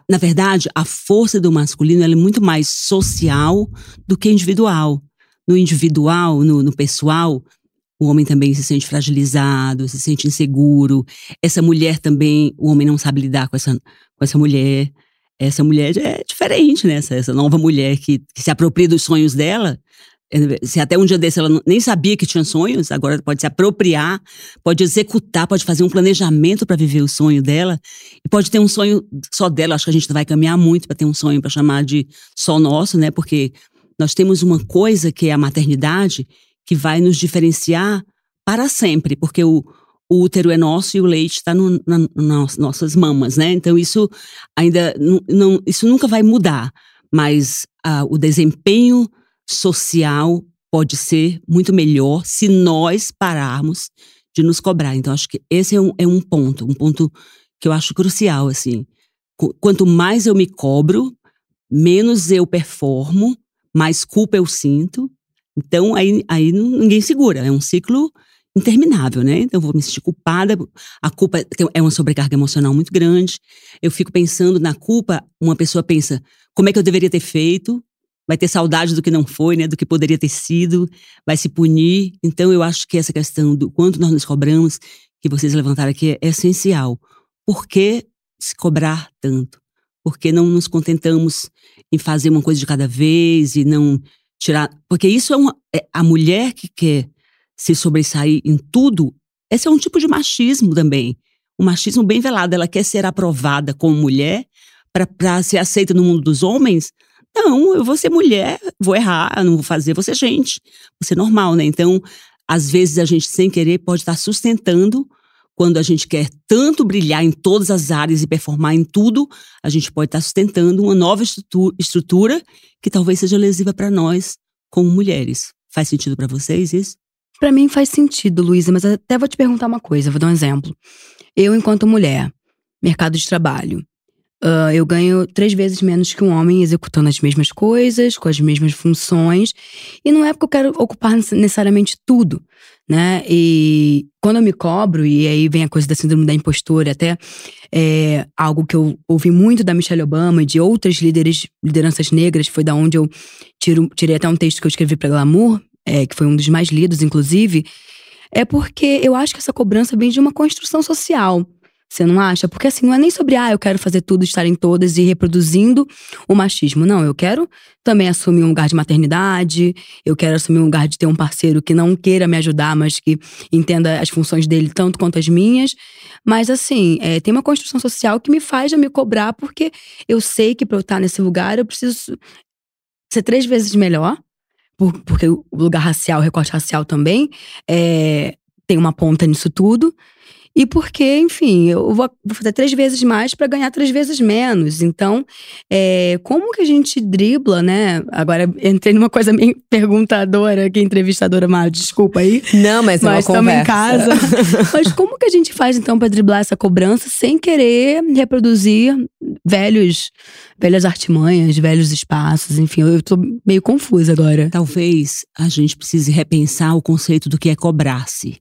na verdade, a força do masculino é muito mais social do que individual. No individual, no, no pessoal, o homem também se sente fragilizado, se sente inseguro. Essa mulher também, o homem não sabe lidar com essa, com essa mulher. Essa mulher é diferente, né? Essa, essa nova mulher que, que, se apropria dos sonhos dela. É, se até um dia desse ela nem sabia que tinha sonhos, agora pode se apropriar, pode executar, pode fazer um planejamento para viver o sonho dela. E pode ter um sonho só dela. Acho que a gente vai caminhar muito para ter um sonho para chamar de só nosso, né? Porque nós temos uma coisa que é a maternidade que vai nos diferenciar para sempre, porque o, o útero é nosso e o leite está no, na, nas nossas mamas, né? Então isso ainda não, isso nunca vai mudar, mas a, o desempenho social pode ser muito melhor se nós pararmos de nos cobrar. Então, acho que esse é um, é um ponto, um ponto que eu acho crucial, assim. Quanto mais eu me cobro, menos eu performo, mais culpa eu sinto. Então, aí, aí ninguém segura. É um ciclo interminável, né? Então, eu vou me sentir culpada. A culpa é uma sobrecarga emocional muito grande. Eu fico pensando na culpa. Uma pessoa pensa, como é que eu deveria ter feito? Vai ter saudade do que não foi, né? Do que poderia ter sido. Vai se punir. Então, eu acho que essa questão do quanto nós nos cobramos, que vocês levantaram aqui, é essencial. Por que se cobrar tanto? Por que não nos contentamos em fazer uma coisa de cada vez e não tirar. Porque isso é uma. É, a mulher que quer se sobressair em tudo, esse é um tipo de machismo também. Um machismo bem velado. Ela quer ser aprovada como mulher para ser aceita no mundo dos homens. Não, eu vou ser mulher, vou errar, não vou fazer, vou ser gente, vou ser normal, né? Então, às vezes a gente, sem querer, pode estar sustentando quando a gente quer tanto brilhar em todas as áreas e performar em tudo, a gente pode estar sustentando uma nova estrutura que talvez seja lesiva para nós como mulheres. Faz sentido para vocês isso? Para mim faz sentido, Luísa, mas até vou te perguntar uma coisa, vou dar um exemplo. Eu, enquanto mulher, mercado de trabalho, uh, eu ganho três vezes menos que um homem executando as mesmas coisas, com as mesmas funções, e não é porque eu quero ocupar necessariamente tudo, né? E quando eu me cobro, e aí vem a coisa da síndrome da impostora, até é, algo que eu ouvi muito da Michelle Obama e de outras líderes, lideranças negras, foi da onde eu tiro, tirei até um texto que eu escrevi para Glamour, é, que foi um dos mais lidos, inclusive, é porque eu acho que essa cobrança vem de uma construção social. Você não acha? Porque assim, não é nem sobre, ah, eu quero fazer tudo, estar em todas e reproduzindo o machismo. Não, eu quero também assumir um lugar de maternidade, eu quero assumir um lugar de ter um parceiro que não queira me ajudar, mas que entenda as funções dele tanto quanto as minhas. Mas assim, é, tem uma construção social que me faz me cobrar, porque eu sei que para eu estar nesse lugar eu preciso ser três vezes melhor por, porque o lugar racial, o recorte racial também é, tem uma ponta nisso tudo. E porque, enfim, eu vou, vou fazer três vezes mais para ganhar três vezes menos. Então, é, como que a gente dribla, né? Agora entrei numa coisa meio perguntadora, que entrevistadora mal, desculpa aí. Não, mas, é mas estamos em casa. mas como que a gente faz então para driblar essa cobrança sem querer reproduzir velhos, velhas artimanhas, velhos espaços? Enfim, eu tô meio confusa agora. Talvez a gente precise repensar o conceito do que é cobrar-se.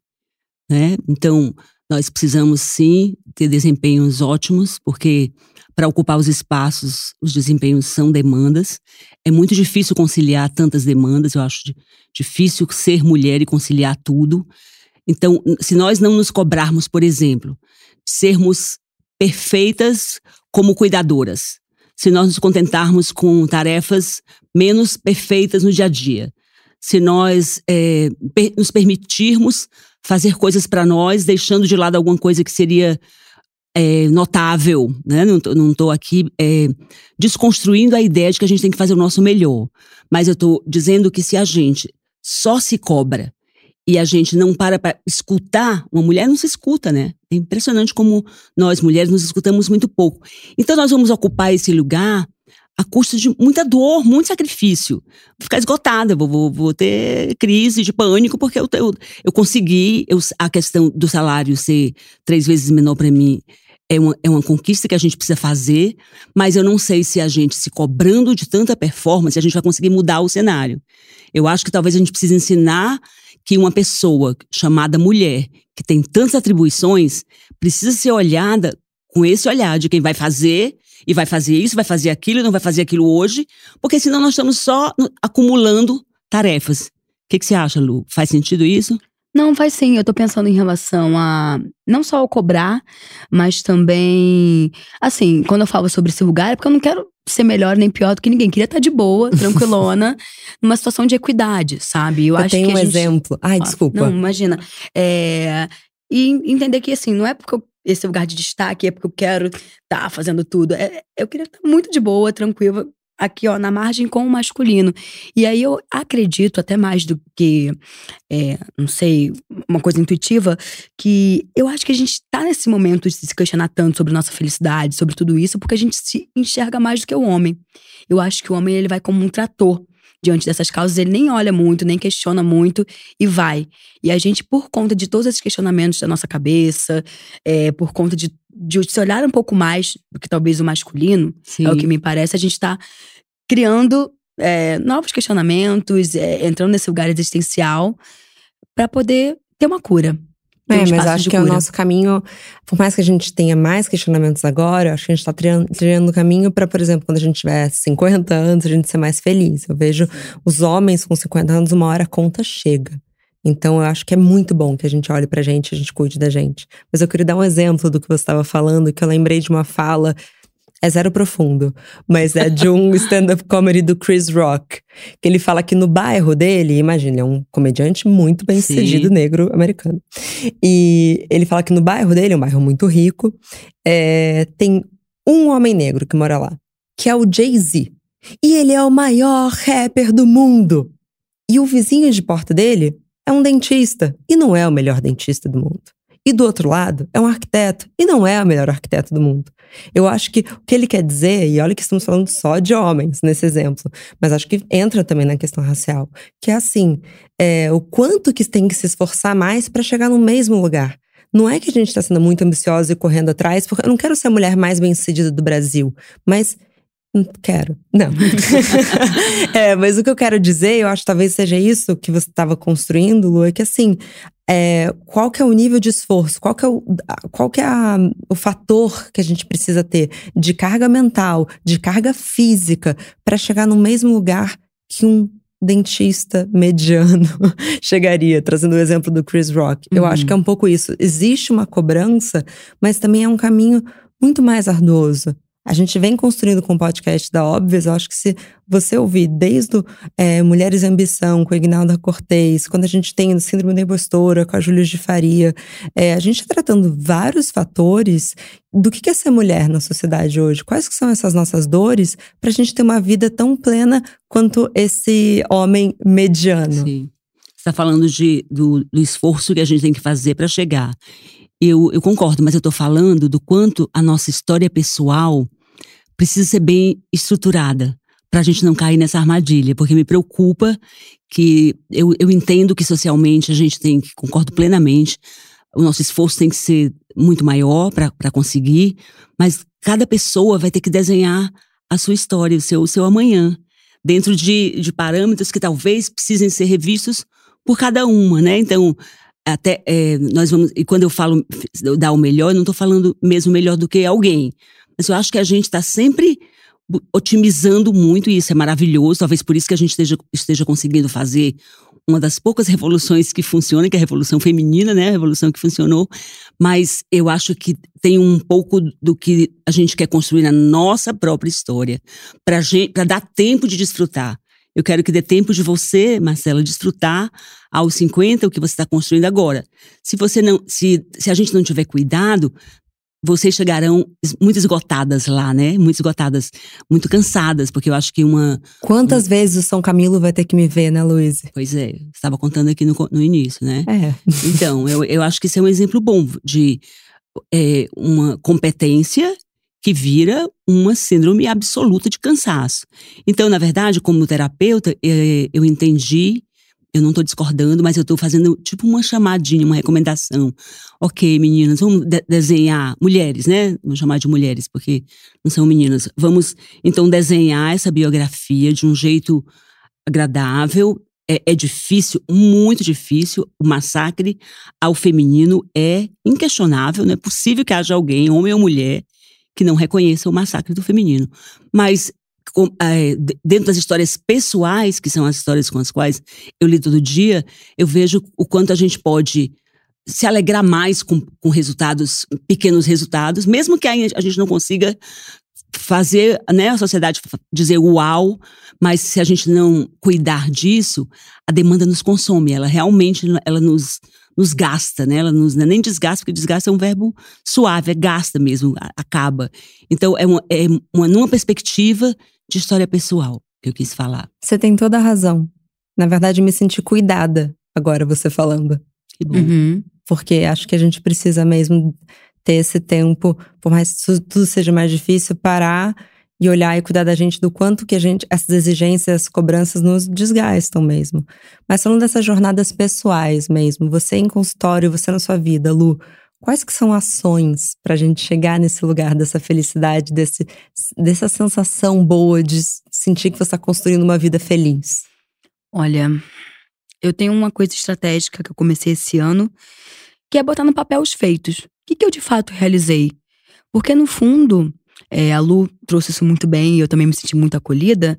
Né? Então, nós precisamos sim ter desempenhos ótimos, porque para ocupar os espaços, os desempenhos são demandas. É muito difícil conciliar tantas demandas, eu acho difícil ser mulher e conciliar tudo. Então, se nós não nos cobrarmos, por exemplo, sermos perfeitas como cuidadoras, se nós nos contentarmos com tarefas menos perfeitas no dia a dia, se nós é, nos permitirmos fazer coisas para nós, deixando de lado alguma coisa que seria é, notável, né? Não, tô, não tô aqui é, desconstruindo a ideia de que a gente tem que fazer o nosso melhor. Mas eu tô dizendo que se a gente só se cobra e a gente não para para escutar, uma mulher não se escuta, né? É impressionante como nós mulheres nos escutamos muito pouco. Então nós vamos ocupar esse lugar a custo de muita dor, muito sacrifício. Vou ficar esgotada, vou, vou, vou ter crise de pânico, porque eu, eu, eu consegui, eu, a questão do salário ser três vezes menor para mim é uma, é uma conquista que a gente precisa fazer, mas eu não sei se a gente se cobrando de tanta performance, a gente vai conseguir mudar o cenário. Eu acho que talvez a gente precise ensinar que uma pessoa chamada mulher, que tem tantas atribuições, precisa ser olhada com esse olhar de quem vai fazer e vai fazer isso, vai fazer aquilo, não vai fazer aquilo hoje, porque senão nós estamos só acumulando tarefas. O que, que você acha, Lu? Faz sentido isso? Não, faz sim. Eu tô pensando em relação a não só ao cobrar, mas também. Assim, quando eu falo sobre esse lugar, é porque eu não quero ser melhor nem pior do que ninguém. Queria estar de boa, tranquilona, numa situação de equidade, sabe? Eu, eu acho tenho que um gente... exemplo. Ai, desculpa. Não, imagina. É... E entender que, assim, não é porque eu esse lugar de destaque, é porque eu quero estar tá fazendo tudo. É, eu queria estar muito de boa, tranquila, aqui, ó, na margem com o masculino. E aí eu acredito, até mais do que, é, não sei, uma coisa intuitiva, que eu acho que a gente tá nesse momento de se questionar tanto sobre nossa felicidade, sobre tudo isso, porque a gente se enxerga mais do que o homem. Eu acho que o homem, ele vai como um trator diante dessas causas, ele nem olha muito, nem questiona muito e vai. E a gente, por conta de todos esses questionamentos da nossa cabeça, é, por conta de, de se olhar um pouco mais do que talvez o masculino, Sim. é o que me parece, a gente tá criando é, novos questionamentos, é, entrando nesse lugar existencial para poder ter uma cura. É, mas acho que é o nosso caminho, por mais que a gente tenha mais questionamentos agora, acho que a gente está trilhando o caminho para, por exemplo, quando a gente tiver 50 anos, a gente ser mais feliz. Eu vejo os homens com 50 anos, uma hora a conta chega. Então eu acho que é muito bom que a gente olhe pra gente, a gente cuide da gente. Mas eu queria dar um exemplo do que você estava falando, que eu lembrei de uma fala é zero profundo, mas é de um stand-up comedy do Chris Rock, que ele fala que no bairro dele, imagina, é um comediante muito bem sucedido negro americano. E ele fala que no bairro dele, é um bairro muito rico, é, tem um homem negro que mora lá, que é o Jay-Z. E ele é o maior rapper do mundo. E o vizinho de porta dele é um dentista, e não é o melhor dentista do mundo. E do outro lado, é um arquiteto, e não é o melhor arquiteto do mundo. Eu acho que o que ele quer dizer, e olha que estamos falando só de homens nesse exemplo, mas acho que entra também na questão racial, que é assim, é, o quanto que tem que se esforçar mais para chegar no mesmo lugar. Não é que a gente está sendo muito ambiciosa e correndo atrás, porque eu não quero ser a mulher mais bem-sucedida do Brasil, mas Hum, quero. Não. é, mas o que eu quero dizer, eu acho que talvez seja isso que você estava construindo, Lu, é que assim, é, qual que é o nível de esforço, qual que é, o, qual que é a, o fator que a gente precisa ter de carga mental, de carga física, para chegar no mesmo lugar que um dentista mediano chegaria, trazendo o exemplo do Chris Rock. Uhum. Eu acho que é um pouco isso. Existe uma cobrança, mas também é um caminho muito mais arduoso. A gente vem construindo com o podcast da Óbvias. Eu acho que se você ouvir desde é, Mulheres e Ambição, com a Ignalda Cortez, quando a gente tem o Síndrome da Impostora, com a Júlia de Faria, é, a gente está tratando vários fatores do que é ser mulher na sociedade hoje. Quais que são essas nossas dores para a gente ter uma vida tão plena quanto esse homem mediano? Sim. Você está falando de, do, do esforço que a gente tem que fazer para chegar. Eu, eu concordo, mas eu estou falando do quanto a nossa história pessoal precisa ser bem estruturada para a gente não cair nessa armadilha, porque me preocupa que eu, eu entendo que socialmente a gente tem que, concordo plenamente, o nosso esforço tem que ser muito maior para conseguir, mas cada pessoa vai ter que desenhar a sua história, o seu, o seu amanhã, dentro de, de parâmetros que talvez precisem ser revistos por cada uma, né? Então, até é, nós vamos. E quando eu falo dar o melhor, eu não estou falando mesmo melhor do que alguém. Mas eu acho que a gente está sempre otimizando muito, e isso é maravilhoso. Talvez por isso que a gente esteja, esteja conseguindo fazer uma das poucas revoluções que funciona, que é a revolução feminina, né? A revolução que funcionou. Mas eu acho que tem um pouco do que a gente quer construir na nossa própria história, para dar tempo de desfrutar. Eu quero que dê tempo de você, Marcela, desfrutar aos 50 o que você está construindo agora. Se você não, se, se a gente não tiver cuidado, vocês chegarão muito esgotadas lá, né? Muito esgotadas, muito cansadas, porque eu acho que uma. Quantas vezes o São Camilo vai ter que me ver, né, Luiz? Pois é, estava contando aqui no, no início, né? É. Então, eu, eu acho que isso é um exemplo bom de é, uma competência que vira uma síndrome absoluta de cansaço. Então, na verdade, como terapeuta, eu entendi, eu não estou discordando, mas eu estou fazendo tipo uma chamadinha, uma recomendação. Ok, meninas, vamos de desenhar, mulheres, né? Vamos chamar de mulheres, porque não são meninas. Vamos, então, desenhar essa biografia de um jeito agradável. É, é difícil, muito difícil. O massacre ao feminino é inquestionável. Não é possível que haja alguém, homem ou mulher, que não reconheça o massacre do feminino. Mas com, é, dentro das histórias pessoais, que são as histórias com as quais eu lido todo dia, eu vejo o quanto a gente pode se alegrar mais com, com resultados, pequenos resultados, mesmo que a gente não consiga fazer né, a sociedade dizer uau, mas se a gente não cuidar disso, a demanda nos consome, ela realmente ela nos, nos gasta, né? Ela nos, não é nem desgasta, porque desgasta é um verbo suave, é gasta mesmo, acaba. Então, é uma, é uma numa perspectiva de história pessoal que eu quis falar. Você tem toda a razão. Na verdade, me senti cuidada agora você falando. Que bom. Uhum. Porque acho que a gente precisa mesmo ter esse tempo, por mais que tudo seja mais difícil, parar e olhar e cuidar da gente do quanto que a gente, essas exigências, cobranças nos desgastam mesmo. Mas falando dessas jornadas pessoais mesmo, você em consultório, você na sua vida, Lu, quais que são ações para a gente chegar nesse lugar dessa felicidade, desse, dessa sensação boa de sentir que você está construindo uma vida feliz? Olha, eu tenho uma coisa estratégica que eu comecei esse ano, que é botar no papel os feitos. O que, que eu de fato realizei? Porque no fundo, é, a Lu trouxe isso muito bem e eu também me senti muito acolhida.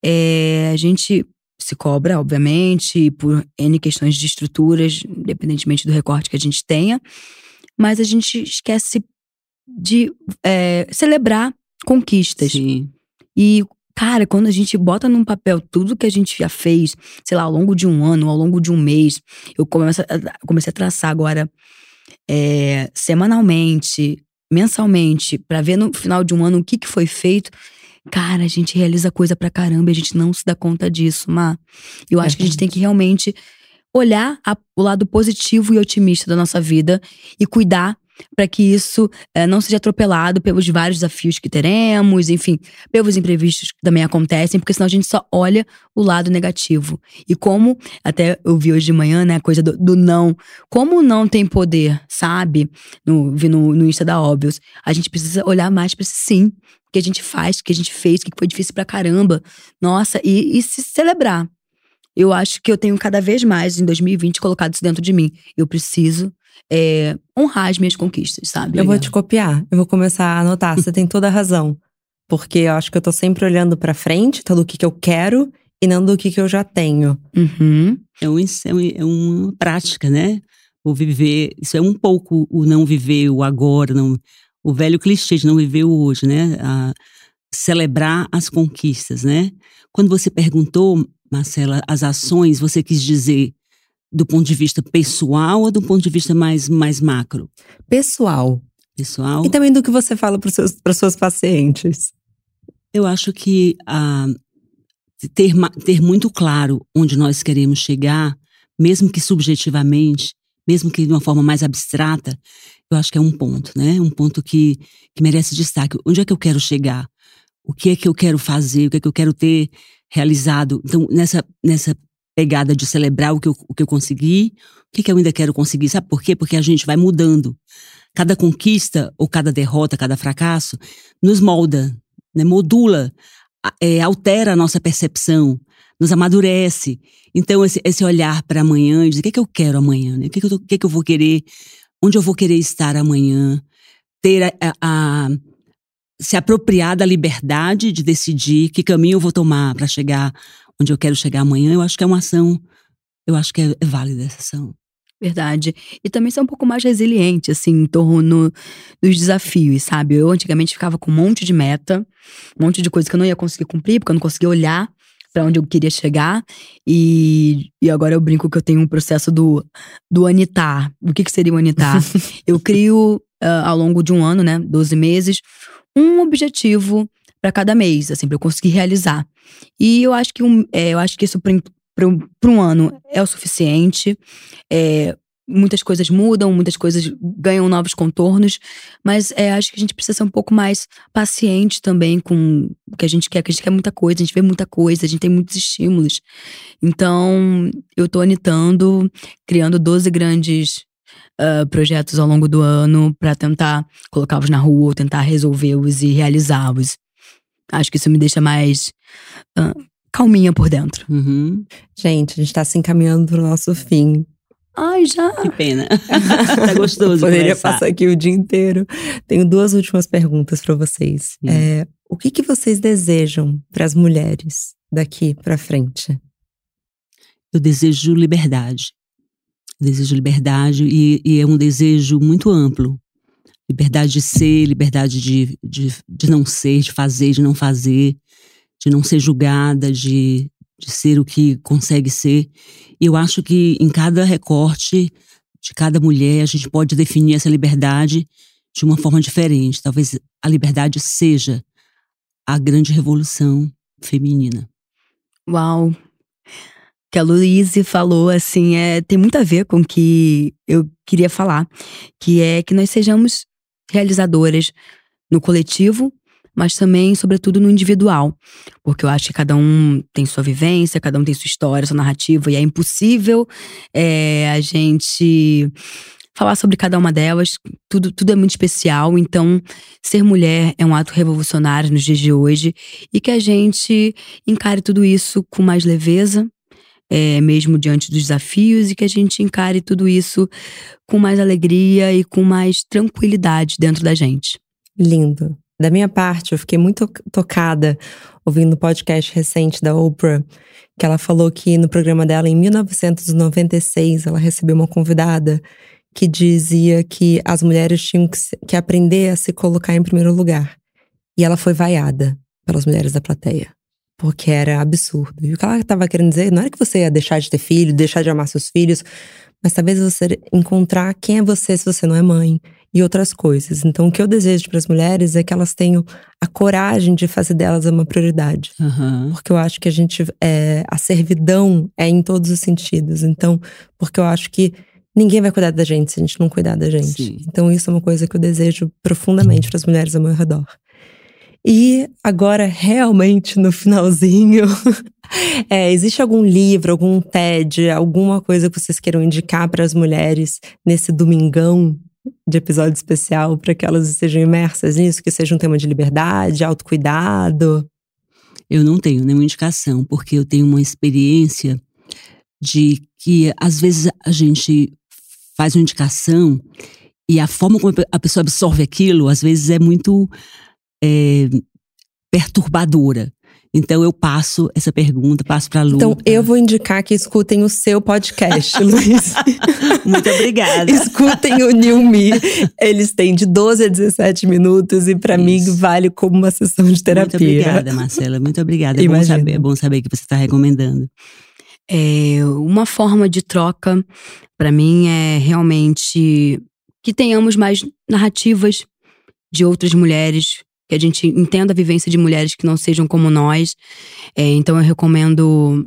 É, a gente se cobra, obviamente, por N questões de estruturas, independentemente do recorte que a gente tenha, mas a gente esquece de é, celebrar conquistas. Sim. E, cara, quando a gente bota num papel tudo que a gente já fez, sei lá, ao longo de um ano, ao longo de um mês, eu começo a, comecei a traçar agora é, semanalmente, mensalmente, para ver no final de um ano o que, que foi feito. Cara, a gente realiza coisa pra caramba e a gente não se dá conta disso, Má. Eu acho que a gente tem que realmente olhar a, o lado positivo e otimista da nossa vida e cuidar para que isso é, não seja atropelado pelos vários desafios que teremos, enfim, pelos imprevistos que também acontecem, porque senão a gente só olha o lado negativo. E como, até eu vi hoje de manhã, né, a coisa do, do não, como não tem poder, sabe? No, vi no, no Insta da Óbvios, a gente precisa olhar mais para esse sim, que a gente faz, que a gente fez, que foi difícil pra caramba. Nossa, e, e se celebrar eu acho que eu tenho cada vez mais, em 2020, colocado isso dentro de mim. Eu preciso é, honrar as minhas conquistas, sabe? Eu vou te copiar. Eu vou começar a anotar. Você tem toda a razão. Porque eu acho que eu tô sempre olhando pra frente, tá do que, que eu quero e não do que, que eu já tenho. Uhum. É, um, é, um, é uma prática, né? O viver, isso é um pouco o não viver o agora, não, o velho clichê de não viver o hoje, né? A celebrar as conquistas, né? Quando você perguntou, Marcela, as ações, você quis dizer do ponto de vista pessoal ou do ponto de vista mais, mais macro? Pessoal. Pessoal. E também do que você fala para os seus pacientes. Eu acho que ah, ter, ter muito claro onde nós queremos chegar, mesmo que subjetivamente, mesmo que de uma forma mais abstrata, eu acho que é um ponto, né? Um ponto que, que merece destaque. Onde é que eu quero chegar? O que é que eu quero fazer? O que é que eu quero ter realizado? Então, nessa, nessa pegada de celebrar o que eu, o que eu consegui, o que, que eu ainda quero conseguir. Sabe por quê? Porque a gente vai mudando. Cada conquista, ou cada derrota, cada fracasso, nos molda, né? modula, é, altera a nossa percepção, nos amadurece. Então, esse, esse olhar para amanhã e dizer o que, é que eu quero amanhã, né? o que, é que, eu, o que, é que eu vou querer, onde eu vou querer estar amanhã, ter a, a, a se apropriar da liberdade de decidir que caminho eu vou tomar para chegar onde eu quero chegar amanhã, eu acho que é uma ação, eu acho que é, é válida essa ação. Verdade. E também ser um pouco mais resiliente, assim, em torno dos desafios, sabe? Eu antigamente ficava com um monte de meta, um monte de coisa que eu não ia conseguir cumprir, porque eu não conseguia olhar para onde eu queria chegar. E, e agora eu brinco que eu tenho um processo do, do anitar. O que, que seria o anitar? eu crio, uh, ao longo de um ano, né, 12 meses, um objetivo para cada mês, assim, para eu conseguir realizar. E eu acho que, um, é, eu acho que isso para um ano é o suficiente. É, muitas coisas mudam, muitas coisas ganham novos contornos, mas é, acho que a gente precisa ser um pouco mais paciente também com o que a gente quer, que a gente quer muita coisa, a gente vê muita coisa, a gente tem muitos estímulos. Então, eu tô anitando, criando 12 grandes uh, projetos ao longo do ano para tentar colocá-los na rua, ou tentar resolvê-los e realizá-los. Acho que isso me deixa mais uh, calminha por dentro. Uhum. Gente, a gente tá se encaminhando pro nosso fim. Ai, já. Que pena. tá gostoso. Poderia conversar. passar aqui o dia inteiro. Tenho duas últimas perguntas para vocês. Hum. É, o que, que vocês desejam para as mulheres daqui para frente? Eu desejo liberdade. Eu desejo liberdade e, e é um desejo muito amplo. Liberdade de ser, liberdade de, de, de não ser, de fazer, de não fazer, de não ser julgada, de, de ser o que consegue ser. E eu acho que em cada recorte de cada mulher, a gente pode definir essa liberdade de uma forma diferente. Talvez a liberdade seja a grande revolução feminina. Uau! Que a Luíse falou, assim, é, tem muito a ver com o que eu queria falar, que é que nós sejamos realizadoras no coletivo, mas também, sobretudo, no individual. Porque eu acho que cada um tem sua vivência, cada um tem sua história, sua narrativa, e é impossível é, a gente falar sobre cada uma delas. Tudo, tudo é muito especial. Então, ser mulher é um ato revolucionário nos dias de hoje e que a gente encare tudo isso com mais leveza. É, mesmo diante dos desafios, e que a gente encare tudo isso com mais alegria e com mais tranquilidade dentro da gente. Lindo. Da minha parte, eu fiquei muito tocada ouvindo o um podcast recente da Oprah, que ela falou que no programa dela, em 1996, ela recebeu uma convidada que dizia que as mulheres tinham que, que aprender a se colocar em primeiro lugar. E ela foi vaiada pelas mulheres da plateia. Porque era absurdo. E o que ela estava querendo dizer não era que você ia deixar de ter filho, deixar de amar seus filhos, mas talvez você encontrar quem é você se você não é mãe e outras coisas. Então, o que eu desejo para as mulheres é que elas tenham a coragem de fazer delas uma prioridade. Uhum. Porque eu acho que a gente. É, a servidão é em todos os sentidos. Então, porque eu acho que ninguém vai cuidar da gente se a gente não cuidar da gente. Sim. Então, isso é uma coisa que eu desejo profundamente para as mulheres ao meu redor. E agora, realmente, no finalzinho, é, existe algum livro, algum TED, alguma coisa que vocês queiram indicar para as mulheres nesse domingão de episódio especial para que elas estejam imersas nisso, que seja um tema de liberdade, autocuidado? Eu não tenho nenhuma indicação, porque eu tenho uma experiência de que às vezes a gente faz uma indicação e a forma como a pessoa absorve aquilo, às vezes é muito é, perturbadora. Então eu passo essa pergunta, passo para a Lu. Então eu vou indicar que escutem o seu podcast, Luiz. Muito obrigada. escutem o New Me. Eles têm de 12 a 17 minutos e para mim vale como uma sessão de terapia. Muito obrigada, Marcela. Muito obrigada. É bom saber, é bom saber que você está recomendando. É, uma forma de troca, para mim, é realmente que tenhamos mais narrativas de outras mulheres, que a gente entenda a vivência de mulheres que não sejam como nós. É, então, eu recomendo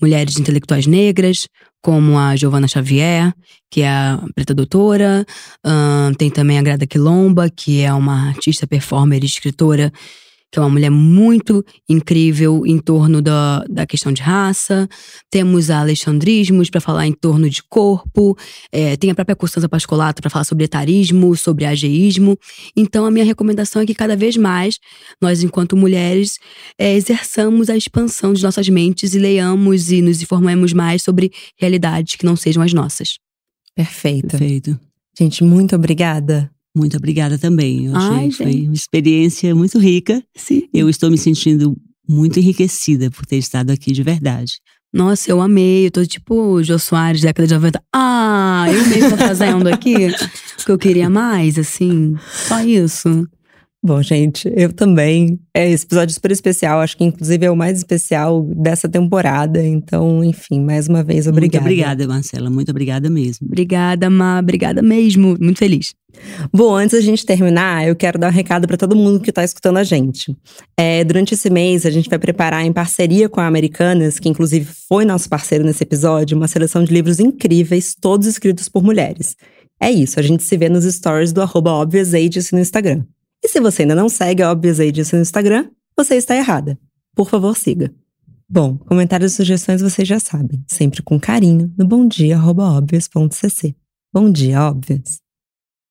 mulheres intelectuais negras, como a Giovanna Xavier, que é a preta doutora. Um, tem também a Grada Quilomba, que é uma artista, performer e escritora que é uma mulher muito incrível em torno da, da questão de raça. Temos a Alexandrismos para falar em torno de corpo. É, tem a própria Constanza Pascolato para falar sobre etarismo, sobre ageísmo. Então, a minha recomendação é que cada vez mais nós, enquanto mulheres, é, exerçamos a expansão de nossas mentes e leiamos e nos informemos mais sobre realidades que não sejam as nossas. Perfeito. Perfeito. Gente, muito obrigada. Muito obrigada também. Eu achei Ai, que foi uma experiência muito rica. Sim. Eu estou me sentindo muito enriquecida por ter estado aqui de verdade. Nossa, eu amei. Eu tô tipo o Jô Soares, década de 90. Ah, eu mesmo fazendo aqui o que eu queria mais, assim. Só isso. Bom, gente, eu também. É esse episódio super especial. Acho que, inclusive, é o mais especial dessa temporada. Então, enfim, mais uma vez, obrigada. Muito obrigada, Marcela. Muito obrigada mesmo. Obrigada, Ma. Obrigada mesmo. Muito feliz. Bom, antes da gente terminar, eu quero dar um recado para todo mundo que está escutando a gente. É, durante esse mês, a gente vai preparar, em parceria com a Americanas, que inclusive foi nosso parceiro nesse episódio, uma seleção de livros incríveis, todos escritos por mulheres. É isso, a gente se vê nos stories do arroba no Instagram. E se você ainda não segue a Obvious Agency no Instagram, você está errada. Por favor, siga. Bom, comentários e sugestões vocês já sabem, sempre com carinho no bomdia.obvious.cc. Bom dia, Óbvias!